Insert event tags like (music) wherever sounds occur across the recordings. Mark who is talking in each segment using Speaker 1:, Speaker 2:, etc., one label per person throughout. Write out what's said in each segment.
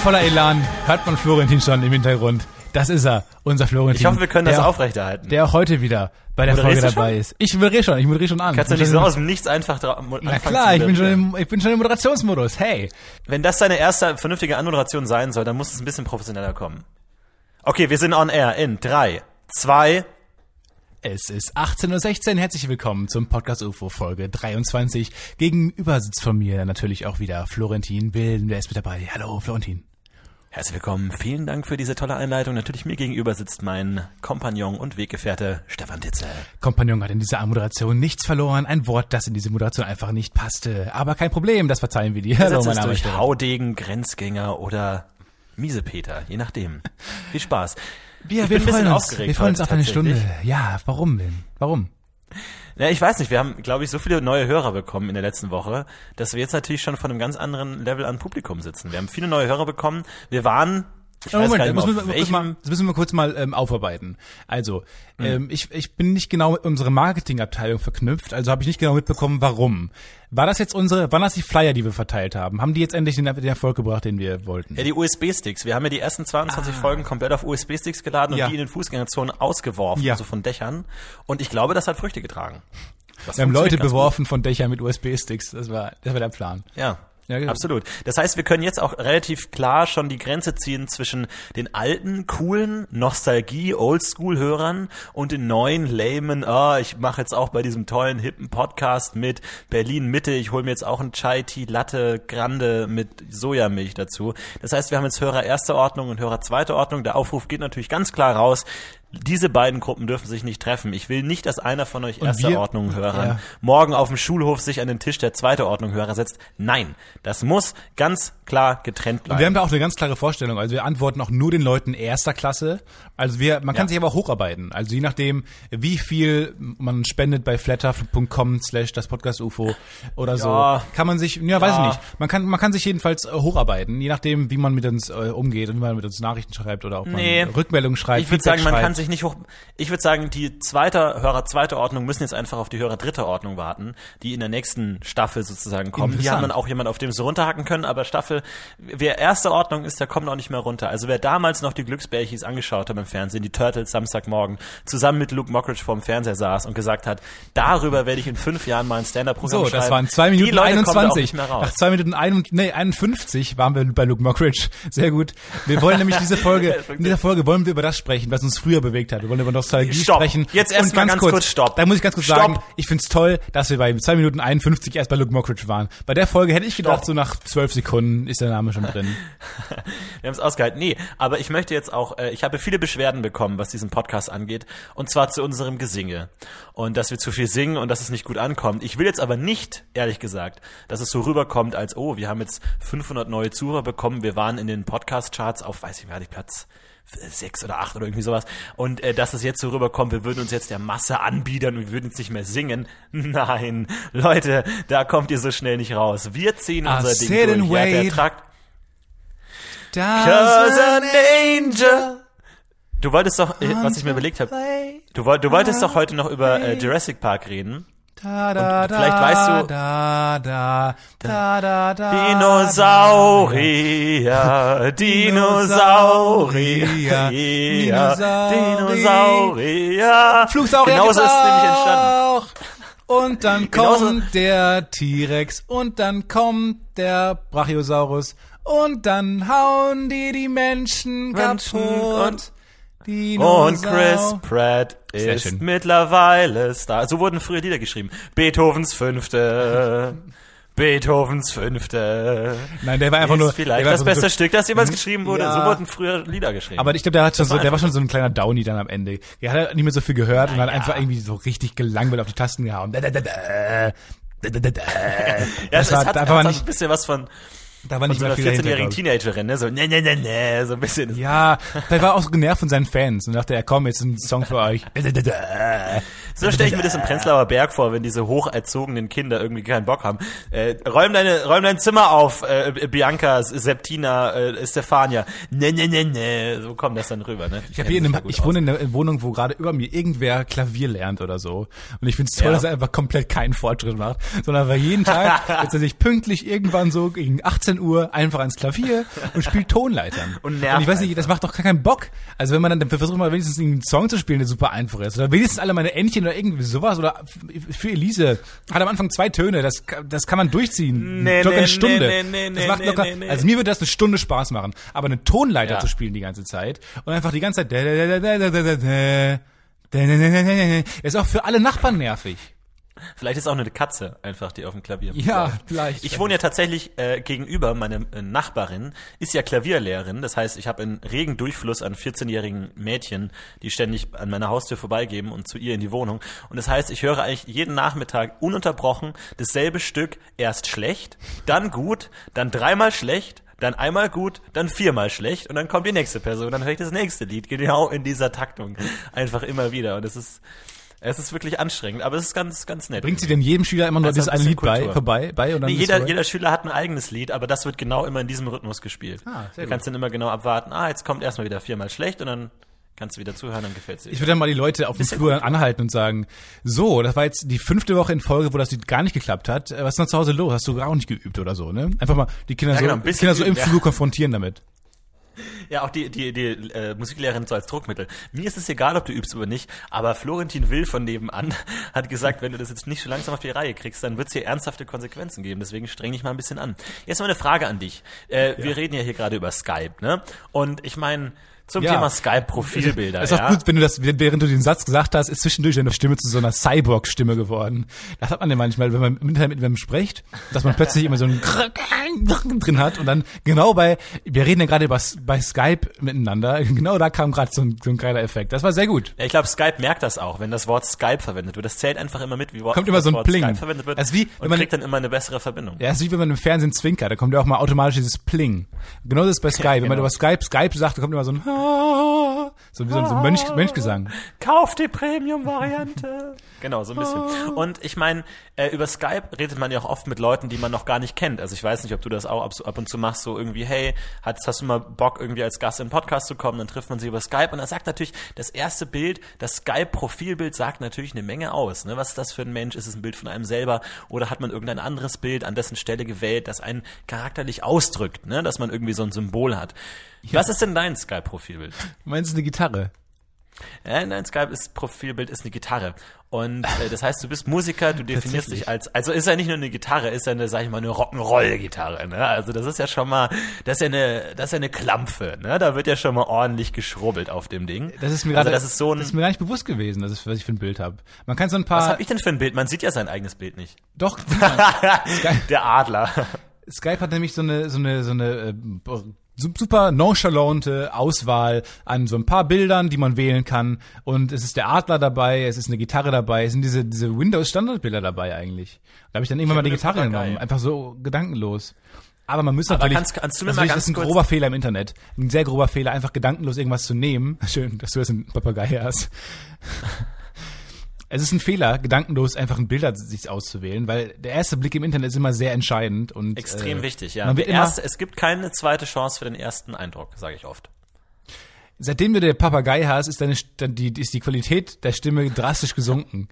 Speaker 1: Voller
Speaker 2: Elan hört man Florentin schon im Hintergrund. Das ist er, unser Florentin.
Speaker 1: Ich hoffe, wir können das
Speaker 2: der,
Speaker 1: aufrechterhalten.
Speaker 2: Der auch heute wieder bei der
Speaker 1: Moderierst
Speaker 2: Folge dabei ist. Ich moderiere schon, ich moderiere schon an.
Speaker 1: Kannst du nicht so aus dem Nichts einfach
Speaker 2: Na klar, ich bin, schon im, ich bin schon im Moderationsmodus. Hey.
Speaker 1: Wenn das deine erste vernünftige Anmoderation sein soll, dann muss es ein bisschen professioneller kommen. Okay, wir sind on air in drei, zwei.
Speaker 2: Es ist 18.16 Uhr. Herzlich willkommen zum Podcast UFO Folge 23. Gegenüber sitzt von mir natürlich auch wieder Florentin Willen. Wer ist mit dabei? Hallo, Florentin.
Speaker 1: Herzlich willkommen. Vielen Dank für diese tolle Einleitung. Natürlich mir gegenüber sitzt mein Kompagnon und Weggefährte Stefan Titze.
Speaker 2: Kompagnon hat in dieser Moderation nichts verloren. Ein Wort, das in diese Moderation einfach nicht passte. Aber kein Problem, das verzeihen wir dir. Hallo, mein Name ist
Speaker 1: durch
Speaker 2: Stefan.
Speaker 1: Haudegen, Grenzgänger oder Miesepeter, je nachdem. Viel Spaß.
Speaker 2: Wir,
Speaker 1: Ich
Speaker 2: wir freuen uns. Wir freuen uns auf eine Stunde. Ja, warum denn? Warum?
Speaker 1: Ja, ich weiß nicht, wir haben, glaube ich, so viele neue Hörer bekommen in der letzten Woche, dass wir jetzt natürlich schon von einem ganz anderen Level an Publikum sitzen. Wir haben viele neue Hörer bekommen. Wir waren, ich weiß gar
Speaker 2: Moment, das müssen, wir, mal, das müssen wir kurz mal ähm, aufarbeiten. Also, ähm, ich, ich bin nicht genau mit unserer Marketingabteilung verknüpft, also habe ich nicht genau mitbekommen, warum. War das jetzt unsere, waren das die Flyer, die wir verteilt haben? Haben die jetzt endlich den, den Erfolg gebracht, den wir wollten?
Speaker 1: Ja, die USB-Sticks. Wir haben ja die ersten 22 Folgen komplett auf USB-Sticks geladen und
Speaker 2: Ah. Ja.
Speaker 1: die in den Fußgängerzonen ausgeworfen,
Speaker 2: Ja.
Speaker 1: so von Dächern. Und ich glaube, das hat Früchte getragen. Das
Speaker 2: wir haben Leute beworfen von Dächern mit USB-Sticks. Das war, das war der Plan.
Speaker 1: gut. Ja.
Speaker 2: Ja, genau.
Speaker 1: Absolut. Das heißt, wir können jetzt auch relativ klar schon die Grenze ziehen zwischen den alten, coolen Nostalgie, Oldschool-Hörern und den neuen, lamen, ah, ich mache jetzt auch bei diesem tollen, hippen Podcast mit Berlin Mitte, ich hole mir jetzt auch ein Chai Tea Latte Grande mit Sojamilch dazu. Das heißt, wir haben jetzt Hörer erster Ordnung und Hörer zweiter Ordnung. Der Aufruf geht natürlich ganz klar raus. Diese beiden Gruppen dürfen sich nicht treffen. Ich will nicht, dass einer von euch erster
Speaker 2: wir-
Speaker 1: Ordnung Hörern
Speaker 2: ja.
Speaker 1: morgen auf dem Schulhof sich an den Tisch der zweiter Ordnung Hörer setzt. Nein, das muss ganz klar getrennt
Speaker 2: Und
Speaker 1: bleiben.
Speaker 2: wir haben da auch eine ganz klare Vorstellung. Also wir antworten auch nur den Leuten erster Klasse. Also wir, man kann
Speaker 1: Ja.
Speaker 2: sich aber auch hocharbeiten. Also je nachdem, wie viel man spendet bei flatter.com slash das Podcast UFO oder so,
Speaker 1: Ja.
Speaker 2: kann man sich, ja, weiß ich nicht. Man kann, man kann sich jedenfalls äh, hocharbeiten, je nachdem, wie man mit uns äh, umgeht und wie man mit uns Nachrichten schreibt oder ob man
Speaker 1: Nee.
Speaker 2: Rückmeldungen schreibt.
Speaker 1: ich würde sagen, man kann
Speaker 2: schreibt.
Speaker 1: Sich nicht hoch. Ich würde sagen, die zweite Hörer zweite Ordnung müssen jetzt einfach auf die Hörer dritte Ordnung warten, die in der nächsten Staffel sozusagen kommen. Die haben dann auch jemand, auf dem sie runterhacken können, aber Staffel, wer erste Ordnung ist, der kommt auch nicht mehr runter. Also wer damals noch die Glücksbärchis angeschaut hat im Fernsehen, die Turtles Samstagmorgen, zusammen mit Luke Mockridge vorm Fernseher saß und gesagt hat, darüber werde ich in fünf Jahren mal ein Stand-Up-Programm
Speaker 2: So,
Speaker 1: schreiben.
Speaker 2: das waren zwei Minuten
Speaker 1: Leute kommen da auch
Speaker 2: 21.
Speaker 1: nicht mehr raus.
Speaker 2: Nach zwei Minuten ein, nee, 51 waren wir bei Luke Mockridge. Sehr gut. Wir wollen nämlich diese Folge, (laughs) in dieser Folge wollen wir über das sprechen, was uns früher bewegt hat. Wir wollen über Nostalgie
Speaker 1: Stopp.
Speaker 2: sprechen.
Speaker 1: Jetzt erst mal ganz kurz Stopp.
Speaker 2: Da muss ich ganz kurz
Speaker 1: Stopp.
Speaker 2: sagen, ich find's toll, dass wir bei zwei Minuten 51 erst bei Luke Mockridge waren. Bei der Folge hätte ich gedacht,
Speaker 1: Stopp.
Speaker 2: so nach zwölf Sekunden ist der Name schon drin. (laughs)
Speaker 1: Wir haben es ausgehalten. Nee, aber ich möchte jetzt auch, äh, ich habe viele Beschwerden bekommen, was diesen Podcast angeht. Und zwar zu unserem Gesinge. Und dass wir zu viel singen und dass es nicht gut ankommt. Ich will jetzt aber nicht, ehrlich gesagt, dass es so rüberkommt, als, oh, wir haben jetzt 500 neue Zuhörer bekommen. Wir waren in den Podcast-Charts auf, weiß ich nicht, Platz sechs oder acht oder irgendwie sowas. Und äh, dass es jetzt so rüberkommt, wir würden uns jetzt der Masse anbiedern und wir würden jetzt nicht mehr singen. (laughs) Nein, Leute, da kommt ihr so schnell nicht raus. Wir ziehen
Speaker 2: I
Speaker 1: unser Ding durch.
Speaker 2: and
Speaker 1: Ja, der
Speaker 2: wait.
Speaker 1: tragt
Speaker 2: Cause
Speaker 1: an angel. Du wolltest doch, äh, was ich mir überlegt habe, du, woll- du wolltest doch heute noch über äh, Jurassic Park reden.
Speaker 2: Da, da,
Speaker 1: Und vielleicht weißt du-
Speaker 2: da, da, da, da, da,
Speaker 1: Dinosaurier, Dinosaurier,
Speaker 2: Dinosaurier.
Speaker 1: Dinosaurier.
Speaker 2: Flugsaurier
Speaker 1: Genauso ist es nämlich entstanden.
Speaker 2: Und dann kommt der T-Rex und dann kommt der Brachiosaurus und dann hauen die die Menschen,
Speaker 1: Menschen
Speaker 2: kaputt.
Speaker 1: und-. Und Chris Pratt
Speaker 2: Sehr
Speaker 1: ist
Speaker 2: schön.
Speaker 1: mittlerweile Star. So wurden früher Lieder geschrieben. Beethovens Fünfte. Beethovens Fünfte.
Speaker 2: Nein, der war einfach
Speaker 1: ist
Speaker 2: nur
Speaker 1: vielleicht
Speaker 2: der
Speaker 1: das
Speaker 2: einfach so-
Speaker 1: beste Stück, das jemals geschrieben wurde.
Speaker 2: Ja.
Speaker 1: So wurden früher Lieder geschrieben.
Speaker 2: Aber ich glaube, der hat schon so, der war
Speaker 1: einfach
Speaker 2: schon so ein kleiner Downy dann am Ende. Er hat halt nicht mehr so viel gehört und hat
Speaker 1: ja.
Speaker 2: einfach irgendwie so richtig gelangweilt auf die Tasten gehauen. Da, da, da, da. Da, da, da,
Speaker 1: ja,
Speaker 2: Das
Speaker 1: es hat,
Speaker 2: da
Speaker 1: hat
Speaker 2: nicht,
Speaker 1: ein bisschen was von,
Speaker 2: da war nicht
Speaker 1: so
Speaker 2: mehr
Speaker 1: einer
Speaker 2: viel dahinter.
Speaker 1: 14-jährigen
Speaker 2: glaub ich.
Speaker 1: Teenagerin, ne? So, ne, ne, ne, ne, so ein bisschen.
Speaker 2: Ja, der war auch so genervt von seinen Fans und dachte, er komm, jetzt ein Song für euch.
Speaker 1: So stelle ich mir das im Prenzlauer Berg vor, wenn diese hocherzogenen Kinder irgendwie keinen Bock haben. Äh, räum deine, räum dein Zimmer auf, äh, Bianca, Septina, äh, Stefania. Ne, ne, ne, ne. So kommt das dann rüber, ne?
Speaker 2: Ich, hab hier in einem, ich wohne in einer Wohnung, wo gerade über mir irgendwer Klavier lernt oder so. Und ich finde es toll,
Speaker 1: Ja.
Speaker 2: dass er einfach komplett keinen Fortschritt macht, sondern weil jeden Tag (laughs) setzt er sich pünktlich irgendwann so gegen 18 Uhr einfach ans Klavier und spielt Tonleitern.
Speaker 1: Und nervt
Speaker 2: ich weiß nicht, das macht doch gar keinen Bock. Also wenn man dann versucht mal wenigstens einen Song zu spielen, der super einfach ist. Oder wenigstens alle meine Entchen oder irgendwie sowas oder für Elise hat am Anfang zwei Töne, das, das kann man durchziehen.
Speaker 1: Nee, nee,
Speaker 2: eine Stunde.
Speaker 1: Nee, nee, nee,
Speaker 2: das
Speaker 1: macht
Speaker 2: locker, Also mir wird das eine Stunde Spaß machen, aber eine Tonleiter
Speaker 1: ja.
Speaker 2: zu spielen die ganze Zeit und einfach die ganze Zeit ist auch für alle Nachbarn nervig.
Speaker 1: Vielleicht ist auch eine Katze einfach, die auf dem Klavier
Speaker 2: Ja,
Speaker 1: läuft.
Speaker 2: vielleicht.
Speaker 1: Ich wohne ja tatsächlich äh, gegenüber, meine äh, Nachbarin ist ja Klavierlehrerin. Das heißt, ich habe einen regen Durchfluss an 14-jährigen Mädchen, die ständig an meiner Haustür vorbeigeben und zu ihr in die Wohnung. Und das heißt, ich höre eigentlich jeden Nachmittag ununterbrochen dasselbe Stück, erst schlecht, dann gut, dann dreimal schlecht, dann einmal gut, dann viermal schlecht und dann kommt die nächste Person, dann höre ich das nächste Lied, genau in dieser Taktung. Einfach immer wieder. Und es ist, es ist wirklich anstrengend, aber es ist ganz, ganz nett.
Speaker 2: Bringt sie denn jedem Schüler immer nur
Speaker 1: Also
Speaker 2: dieses
Speaker 1: ein
Speaker 2: eine Lied bei, vorbei, bei und dann
Speaker 1: Nee, jeder, jeder Schüler hat ein eigenes Lied, aber das wird genau immer in diesem Rhythmus gespielt.
Speaker 2: Ah, sehr
Speaker 1: du
Speaker 2: gut.
Speaker 1: kannst dann immer genau abwarten, ah, jetzt kommt erstmal wieder viermal schlecht und dann kannst du wieder zuhören, dann gefällt's dir.
Speaker 2: Ich würde dann mal die Leute auf dem Flur anhalten und sagen, so, das war jetzt die fünfte Woche in Folge, wo das Lied gar nicht geklappt hat. Äh, Was ist denn zu Hause los? Hast du auch nicht geübt oder so, ne? Einfach mal die Kinder,
Speaker 1: Ja, genau,
Speaker 2: so,
Speaker 1: bisschen
Speaker 2: Kinder so im
Speaker 1: ja.
Speaker 2: Flur konfrontieren damit.
Speaker 1: Ja, auch die, die, die äh, Musiklehrerin so als Druckmittel. Mir ist es egal, ob du übst oder nicht, aber Florentin Will von nebenan (laughs) hat gesagt, wenn du das jetzt nicht so langsam auf die Reihe kriegst, dann wird es hier ernsthafte Konsequenzen geben. Deswegen streng dich mal ein bisschen an. Jetzt mal eine Frage an dich. Äh, Wir reden ja hier gerade über Skype, ne? Und ich meine, zum
Speaker 2: Ja.
Speaker 1: Thema Skype-Profilbilder.
Speaker 2: ist auch
Speaker 1: ja?
Speaker 2: gut, wenn du das, während du den Satz gesagt hast, ist zwischendurch deine Stimme zu so einer Cyborg-Stimme geworden. Das hat man ja manchmal, wenn man im Internet mit jemandem spricht, dass man plötzlich immer so ein drin hat und dann genau bei, wir reden ja gerade über, bei Skype miteinander, (laughs) genau da kam gerade so ein, so ein geiler Effekt. Das war sehr gut.
Speaker 1: Ja, ich glaube, Skype merkt das auch, wenn das Wort Skype verwendet wird. Das zählt einfach immer mit, wie Wort,
Speaker 2: Kommt immer so ein
Speaker 1: Wort
Speaker 2: Pling.
Speaker 1: Skype verwendet wird.
Speaker 2: Ist wie, wenn
Speaker 1: und
Speaker 2: man-
Speaker 1: kriegt dann immer eine bessere Verbindung.
Speaker 2: Ja, es ist wie wenn man im Fernsehen zwinkert, da kommt ja auch mal automatisch dieses Pling. Genau das ist bei (laughs) Skype. Wenn man
Speaker 1: genau.
Speaker 2: über Skype Skype sagt, da kommt immer so ein So wie so, so ein Mönch, Mönchgesang.
Speaker 1: Kauf die Premium-Variante. (laughs) genau, so ein bisschen. Und ich meine, äh, über Skype redet man ja auch oft mit Leuten, die man noch gar nicht kennt. Also ich weiß nicht, ob du das auch ab, ab und zu machst, so irgendwie, hey, hast, hast du mal Bock, irgendwie als Gast in den Podcast zu kommen? Dann trifft man sie über Skype und er sagt natürlich, das erste Bild, das Skype-Profilbild sagt natürlich eine Menge aus. Ne? Was ist das für ein Mensch? Ist es ein Bild von einem selber? Oder hat man irgendein anderes Bild an dessen Stelle gewählt, das einen charakterlich ausdrückt, ne? dass man irgendwie so ein Symbol hat? Ja. Was ist denn dein Skype-Profilbild?
Speaker 2: Meinst du eine Gitarre?
Speaker 1: Ja, nein, Skype ist Profilbild ist eine Gitarre. Und äh, das heißt, du bist Musiker, du (laughs) definierst dich als, also ist ja nicht nur eine Gitarre, ist ja eine, sag ich mal, eine Rock'n'Roll-Gitarre. Ne? Also das ist ja schon mal, das ist ja eine, das ist ja eine Klampfe. Ne? Da wird ja schon mal ordentlich geschrubbelt auf dem Ding.
Speaker 2: Das ist mir also gerade, das ist so ein, das ist mir gar nicht bewusst gewesen, das ist, was ich für ein Bild habe. Man kann so ein paar.
Speaker 1: Was habe ich denn für ein Bild? Man sieht ja sein eigenes Bild nicht.
Speaker 2: Doch. (laughs)
Speaker 1: Der Adler.
Speaker 2: Skype hat nämlich so eine, so eine, so eine äh, super nonchalante Auswahl an so ein paar Bildern, die man wählen kann. Und es ist der Adler dabei, es ist eine Gitarre dabei, es sind diese, diese Windows-Standardbilder dabei eigentlich. Da habe ich dann irgendwann mal die Gitarre genommen, einfach so gedankenlos. Aber man müsste natürlich,
Speaker 1: kannst, kannst du mir
Speaker 2: mal ganz das ist ein grober Fehler im Internet. Ein sehr grober Fehler, einfach gedankenlos irgendwas zu nehmen. (laughs) Schön, dass du das in Papagei hast es ist ein Fehler, gedankenlos einfach ein Bild sich auszuwählen, weil der erste Blick im Internet ist immer sehr entscheidend und
Speaker 1: extrem äh, wichtig. Ja, erste, es gibt keine zweite Chance für den ersten Eindruck, sage ich oft.
Speaker 2: Seitdem du der Papagei hast, ist deine die, ist die Qualität der Stimme drastisch gesunken.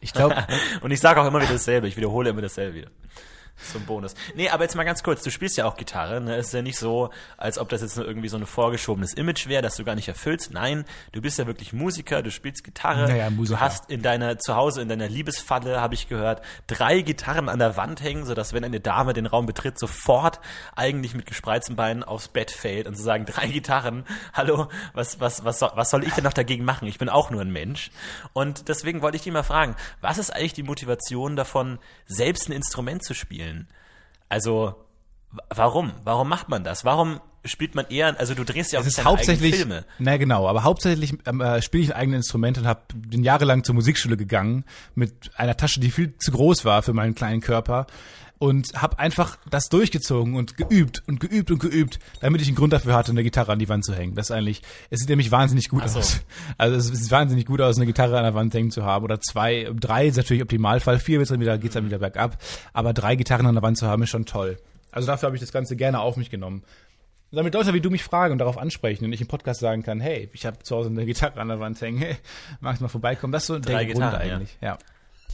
Speaker 2: Ich glaube. (laughs)
Speaker 1: und ich sage auch immer wieder dasselbe. Ich wiederhole immer dasselbe wieder. So ein Bonus. Nee, aber jetzt mal ganz kurz, du spielst ja auch Gitarre, ne? Es ist ja nicht so, als ob das jetzt nur irgendwie so ein vorgeschobenes Image wäre, das du gar nicht erfüllst. Nein, du bist ja wirklich Musiker, du spielst Gitarre.
Speaker 2: Naja, Musiker.
Speaker 1: Du hast in deiner, zu Hause in deiner Liebesfalle, habe ich gehört, drei Gitarren an der Wand hängen, sodass wenn eine Dame den Raum betritt, sofort eigentlich mit gespreizten Beinen aufs Bett fällt und zu sagen, drei Gitarren, (laughs) hallo, was, was, was, soll, was soll ich denn noch dagegen machen? Ich bin auch nur ein Mensch. Und deswegen wollte ich dich mal fragen, was ist eigentlich die Motivation davon, selbst ein Instrument zu spielen? Also, warum? Warum macht man das? Warum spielt man eher, also du drehst ja auch
Speaker 2: nicht hauptsächlich Filme. Na genau, aber hauptsächlich ähm, äh, spiele ich ein eigenes Instrument und habe bin jahrelang zur Musikschule gegangen mit einer Tasche, die viel zu groß war für meinen kleinen Körper und habe einfach das durchgezogen und geübt und geübt und geübt, damit ich einen Grund dafür hatte, eine Gitarre an die Wand zu hängen. Das ist eigentlich, es sieht nämlich wahnsinnig gut so. aus. Also es sieht wahnsinnig gut aus, eine Gitarre an der Wand hängen zu haben oder zwei, drei ist natürlich Optimalfall, vier wird's dann wieder, geht's dann wieder bergab, aber drei Gitarren an der Wand zu haben ist schon toll. Also dafür habe ich das Ganze gerne auf mich genommen. damit Leute wie du mich fragen und darauf ansprechen und ich im Podcast sagen kann, hey, ich habe zu Hause eine Gitarre an der Wand hängen, hey, (laughs) magst du mal vorbeikommen? Das ist so
Speaker 1: Drei der Grund eigentlich, ja. ja.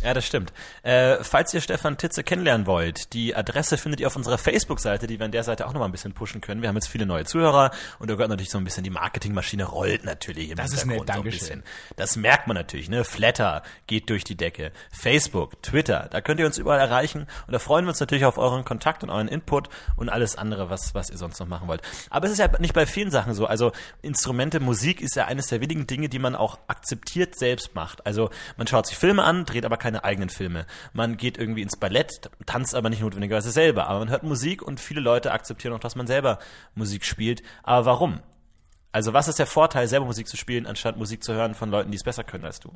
Speaker 1: Ja, das stimmt. Äh, falls ihr Stefan Titze kennenlernen wollt, die Adresse findet ihr auf unserer Facebook-Seite, die wir an der Seite auch nochmal ein bisschen pushen können. Wir haben jetzt viele neue Zuhörer und da gehört natürlich so ein bisschen die Marketingmaschine rollt natürlich
Speaker 2: im Das ist nett,
Speaker 1: Dankeschön. So das merkt man natürlich, ne? Flatter geht durch die Decke. Facebook, Twitter, da könnt ihr uns überall erreichen und da freuen wir uns natürlich auf euren Kontakt und euren Input und alles andere, was, was ihr sonst noch machen wollt. Aber es ist ja nicht bei vielen Sachen so. Also Instrumente, Musik ist ja eines der wenigen Dinge, die man auch akzeptiert selbst macht. Also man schaut sich Filme an, dreht aber keine keine eigenen Filme. Man geht irgendwie ins Ballett, tanzt aber nicht notwendigerweise selber. Aber man hört Musik und viele Leute akzeptieren auch, dass man selber Musik spielt. Aber warum? Also was ist der Vorteil, selber Musik zu spielen, anstatt Musik zu hören von Leuten, die es besser können als du?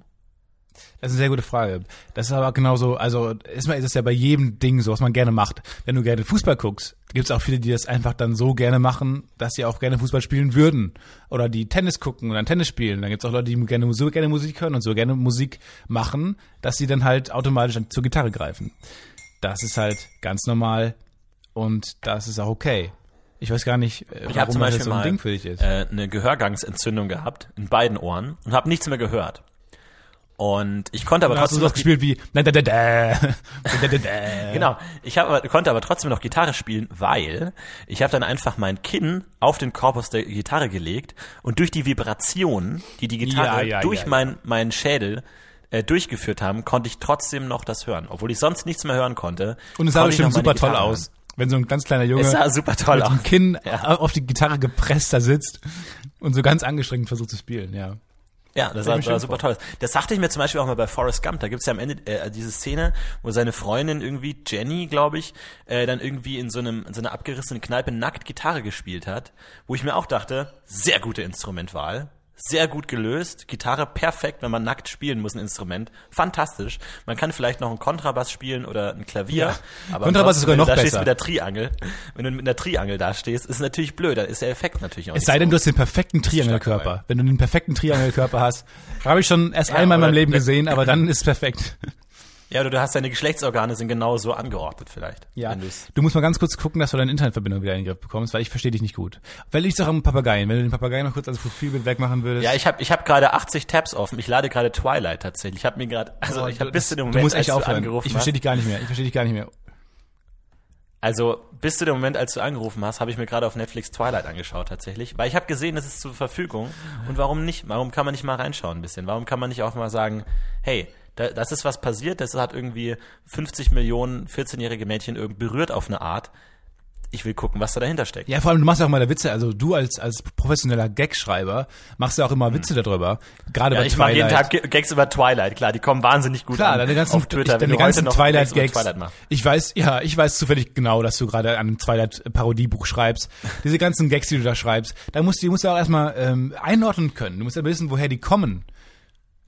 Speaker 2: Das ist eine sehr gute Frage. Das ist aber genauso, also erstmal ist es ja bei jedem Ding so, was man gerne macht. Wenn du gerne Fußball guckst, gibt es auch viele, die das einfach dann so gerne machen, dass sie auch gerne Fußball spielen würden. Oder die Tennis gucken und dann Tennis spielen. Dann gibt es auch Leute, die gerne, so gerne Musik hören und so gerne Musik machen, dass sie dann halt automatisch zur Gitarre greifen. Das ist halt ganz normal und das ist auch okay. Ich weiß gar nicht,
Speaker 1: äh, ich warum das so ein Ding für dich ist. Äh, eine Gehörgangsentzündung gehabt in beiden Ohren und habe nichts mehr gehört. Und ich konnte aber trotzdem
Speaker 2: hast du noch gespielt wie (laughs)
Speaker 1: genau. Ich hab, konnte aber trotzdem noch Gitarre spielen, weil ich habe dann einfach mein Kinn auf den Korpus der Gitarre gelegt und durch die Vibration, die die Gitarre ja, ja, durch ja, mein meinen Schädel äh, durchgeführt haben, konnte ich trotzdem noch das hören, obwohl ich sonst nichts mehr hören konnte.
Speaker 2: Und es sah bestimmt super toll aus. Wenn so ein ganz kleiner Junge
Speaker 1: mit
Speaker 2: dem Kinn auf die Gitarre gepresst da sitzt und so ganz angestrengt versucht zu spielen, ja.
Speaker 1: Ja, das war, war super toll. Das sagte ich mir zum Beispiel auch mal bei Forrest Gump. Da gibt's ja am Ende äh, diese Szene, wo seine Freundin irgendwie, Jenny, glaube ich, äh, dann irgendwie in so einem in so einer abgerissenen Kneipe nackt Gitarre gespielt hat, wo ich mir auch dachte, sehr gute Instrumentwahl. Sehr gut gelöst. Gitarre perfekt, wenn man nackt spielen muss, ein Instrument. Fantastisch. Man kann vielleicht noch einen Kontrabass spielen oder ein Klavier.
Speaker 2: Ja.
Speaker 1: Aber
Speaker 2: Kontrabass ist sogar
Speaker 1: ansonsten, wenn du
Speaker 2: noch
Speaker 1: da stehst
Speaker 2: besser.
Speaker 1: mit der Triangel. Wenn du mit einer Triangel da stehst, ist natürlich blöd. Dann ist der Effekt natürlich auch
Speaker 2: Es sei denn, du
Speaker 1: so.
Speaker 2: hast den perfekten Triangelkörper. Wenn du den perfekten Triangelkörper hast, (laughs) habe ich schon erst
Speaker 1: Ja,
Speaker 2: einmal in meinem Leben gesehen, aber dann ist es perfekt.
Speaker 1: Ja, oder du hast deine Geschlechtsorgane sind genau so angeordnet vielleicht. Du's-
Speaker 2: Du musst mal ganz kurz gucken, dass du deine Internetverbindung wieder in den Griff bekommst, weil ich verstehe dich nicht gut. Weil ich auch am Papageien. Wenn du den Papageien noch kurz als Profilbild wegmachen würdest.
Speaker 1: Ja, ich habe ich hab gerade 80 Tabs offen. Ich lade gerade Twilight tatsächlich. Ich habe mir gerade, also
Speaker 2: Oh,
Speaker 1: ich habe
Speaker 2: du-
Speaker 1: bis zu dem
Speaker 2: du
Speaker 1: Moment,
Speaker 2: musst
Speaker 1: als
Speaker 2: echt
Speaker 1: du
Speaker 2: aufhören.
Speaker 1: angerufen
Speaker 2: Ich verstehe dich gar nicht mehr. Ich verstehe dich gar nicht mehr.
Speaker 1: Also bis zu dem Moment, als du angerufen hast, habe ich mir gerade auf Netflix Twilight angeschaut tatsächlich, weil ich habe gesehen, das ist zur Verfügung. Und warum nicht? Warum kann man nicht mal reinschauen ein bisschen? Warum kann man nicht auch mal sagen, hey, da, das ist was passiert, das hat irgendwie 50 Millionen 14-jährige Mädchen irgendwie berührt auf eine Art. Ich will gucken, was da dahinter steckt.
Speaker 2: Ja, vor allem, du machst ja auch mal da Witze. Also du als, als professioneller Gagschreiber machst ja auch immer Witze darüber. Gerade
Speaker 1: Ja,
Speaker 2: bei
Speaker 1: ich mache jeden
Speaker 2: Twilight.
Speaker 1: Tag Gags über Twilight, klar, die kommen wahnsinnig gut
Speaker 2: Klar,
Speaker 1: an
Speaker 2: deine ganzen,
Speaker 1: auf Twitter.
Speaker 2: ich, deine ganzen Twilight-Gags.
Speaker 1: Twilight.
Speaker 2: Ich weiß, ja, ich weiß zufällig genau, dass du gerade an einem Twilight-Parodiebuch schreibst. Diese ganzen Gags, die du da schreibst, da musst du, die musst du auch erstmal ähm, einordnen können. Du musst ja wissen, woher die kommen.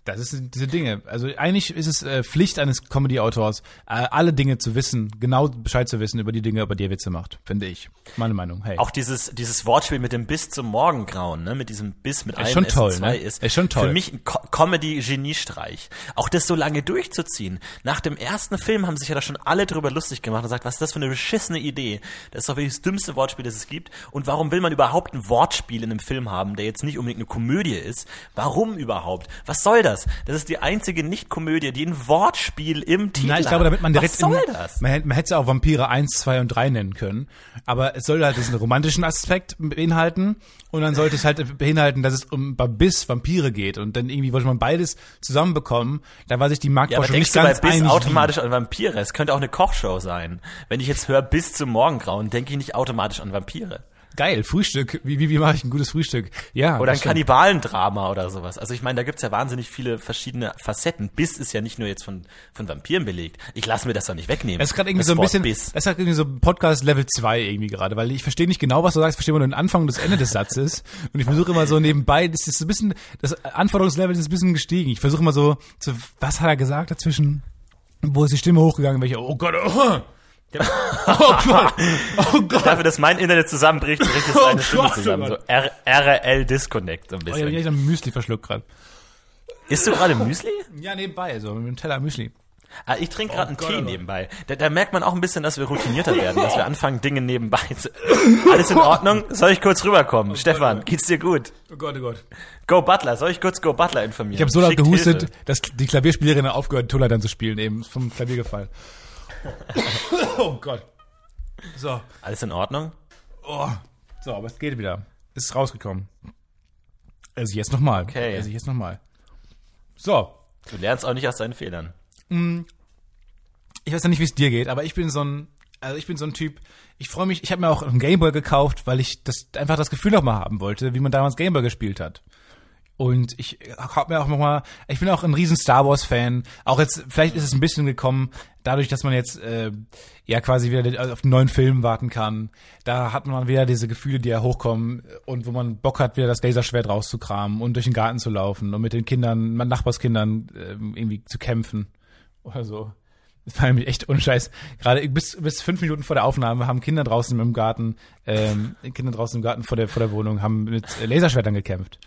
Speaker 2: Das ist diese Dinge. Also eigentlich ist es äh, Pflicht eines Comedy-Autors, äh, alle Dinge zu wissen, genau Bescheid zu wissen über die Dinge, über die er Witze macht, finde ich. Meine Meinung. Hey.
Speaker 1: Auch dieses, dieses Wortspiel mit dem Bis zum Morgengrauen, ne, mit diesem Bis mit einem
Speaker 2: schon toll,
Speaker 1: S2
Speaker 2: ne?
Speaker 1: ist,
Speaker 2: Ist schon toll.
Speaker 1: für mich ein Co Comedy-Geniestreich. Auch das so lange durchzuziehen. Nach dem ersten Film haben sich ja da schon alle drüber lustig gemacht und gesagt, was ist das für eine beschissene Idee? Das ist doch wirklich das dümmste Wortspiel, das es gibt. Und warum will man überhaupt ein Wortspiel in einem Film haben, der jetzt nicht unbedingt eine Komödie ist? Warum überhaupt? Was soll das? Das ist die einzige Nicht-Komödie, die ein Wortspiel im Titel
Speaker 2: Nein, ich glaube, damit man direkt
Speaker 1: Was soll
Speaker 2: in,
Speaker 1: das?
Speaker 2: Man, hätte- man hätte es auch Vampire 1, 2 und 3 nennen können. Aber es soll halt diesen romantischen Aspekt beinhalten. Und dann sollte es halt beinhalten, dass es um Biss, Vampire geht. Und dann irgendwie wollte man beides zusammenbekommen. Da war sich die
Speaker 1: Ja, aber
Speaker 2: Marktforschung
Speaker 1: denkst
Speaker 2: nicht
Speaker 1: du bei
Speaker 2: ganz
Speaker 1: Biss
Speaker 2: einig.
Speaker 1: automatisch an Vampire? Es könnte auch eine Kochshow sein. Wenn ich jetzt höre Bis zum Morgengrauen, denke ich nicht automatisch an Vampire.
Speaker 2: Geil, Frühstück. Wie, wie, wie mache ich ein gutes Frühstück? Ja.
Speaker 1: Oder ein
Speaker 2: stimmt.
Speaker 1: Kannibalendrama oder sowas. Also ich meine, da gibt's ja wahnsinnig viele verschiedene Facetten. Biss ist ja nicht nur jetzt von, von Vampiren belegt. Ich lasse mir das doch nicht wegnehmen.
Speaker 2: Das ist gerade irgendwie so ein bisschen,
Speaker 1: Biss.
Speaker 2: das ist halt irgendwie so Podcast Level 2 irgendwie gerade, weil ich verstehe nicht genau, was du sagst, ich verstehe nur den Anfang und das Ende des Satzes (laughs) und ich versuche immer so nebenbei, das ist so ein bisschen, das Anforderungslevel ist ein bisschen gestiegen. Ich versuche immer so, so, was hat er gesagt dazwischen, wo ist die Stimme hochgegangen, welche, oh Gott, oh, oh Gott, oh Gott.
Speaker 1: Dafür, dass mein Internet zusammenbricht, bricht es
Speaker 2: Oh
Speaker 1: eine Stimme
Speaker 2: Gott, oh
Speaker 1: zusammen. So
Speaker 2: Gott.
Speaker 1: R RL Disconnect so ein
Speaker 2: Oh, ich habe
Speaker 1: bisschen.
Speaker 2: echt ein Müsli verschluckt gerade.
Speaker 1: Isst du gerade Müsli?
Speaker 2: Ja, nebenbei, so mit einem Teller Müsli.
Speaker 1: Ah, ich trinke gerade einen
Speaker 2: Gott,
Speaker 1: Tee
Speaker 2: oh Gott.
Speaker 1: nebenbei. Da, da merkt man auch ein bisschen, dass wir routinierter werden, dass wir anfangen, Dinge nebenbei zu... Alles in Ordnung? Soll ich kurz rüberkommen? Stefan, geht's dir gut?
Speaker 2: Oh Gott, oh Gott.
Speaker 1: Go Butler, soll ich kurz Go Butler informieren?
Speaker 2: Ich habe so laut gehustet,
Speaker 1: Hilfe.
Speaker 2: dass die Klavierspielerin aufgehört, Tola dann zu spielen, eben ist vom Klavier gefallen. (laughs) oh Gott. So.
Speaker 1: Alles in Ordnung?
Speaker 2: Oh. So, aber es geht wieder. Ist rausgekommen. Also jetzt nochmal.
Speaker 1: Okay.
Speaker 2: Also jetzt nochmal. So.
Speaker 1: Du lernst auch nicht aus deinen Fehlern.
Speaker 2: Ich weiß ja nicht, wie es dir geht, aber ich bin so ein, also ich bin so ein Typ, ich freue mich, ich habe mir auch einen Gameboy gekauft, weil ich das einfach das Gefühl nochmal haben wollte, wie man damals Gameboy gespielt hat. Und ich hab mir auch nochmal, ich bin auch ein riesen Star Wars Fan. Auch jetzt, vielleicht ist es ein bisschen gekommen, dadurch, dass man jetzt äh, ja quasi wieder auf den neuen Film warten kann. Da hat man wieder diese Gefühle, die ja hochkommen und wo man Bock hat, wieder das Laserschwert rauszukramen und durch den Garten zu laufen und mit den Kindern, meinen Nachbarskindern äh, irgendwie zu kämpfen oder so. Das war nämlich echt unscheiß. Gerade bis, bis fünf Minuten vor der Aufnahme haben Kinder draußen im Garten, ähm, Kinder draußen im Garten vor der, vor der Wohnung, haben mit Laserschwertern gekämpft.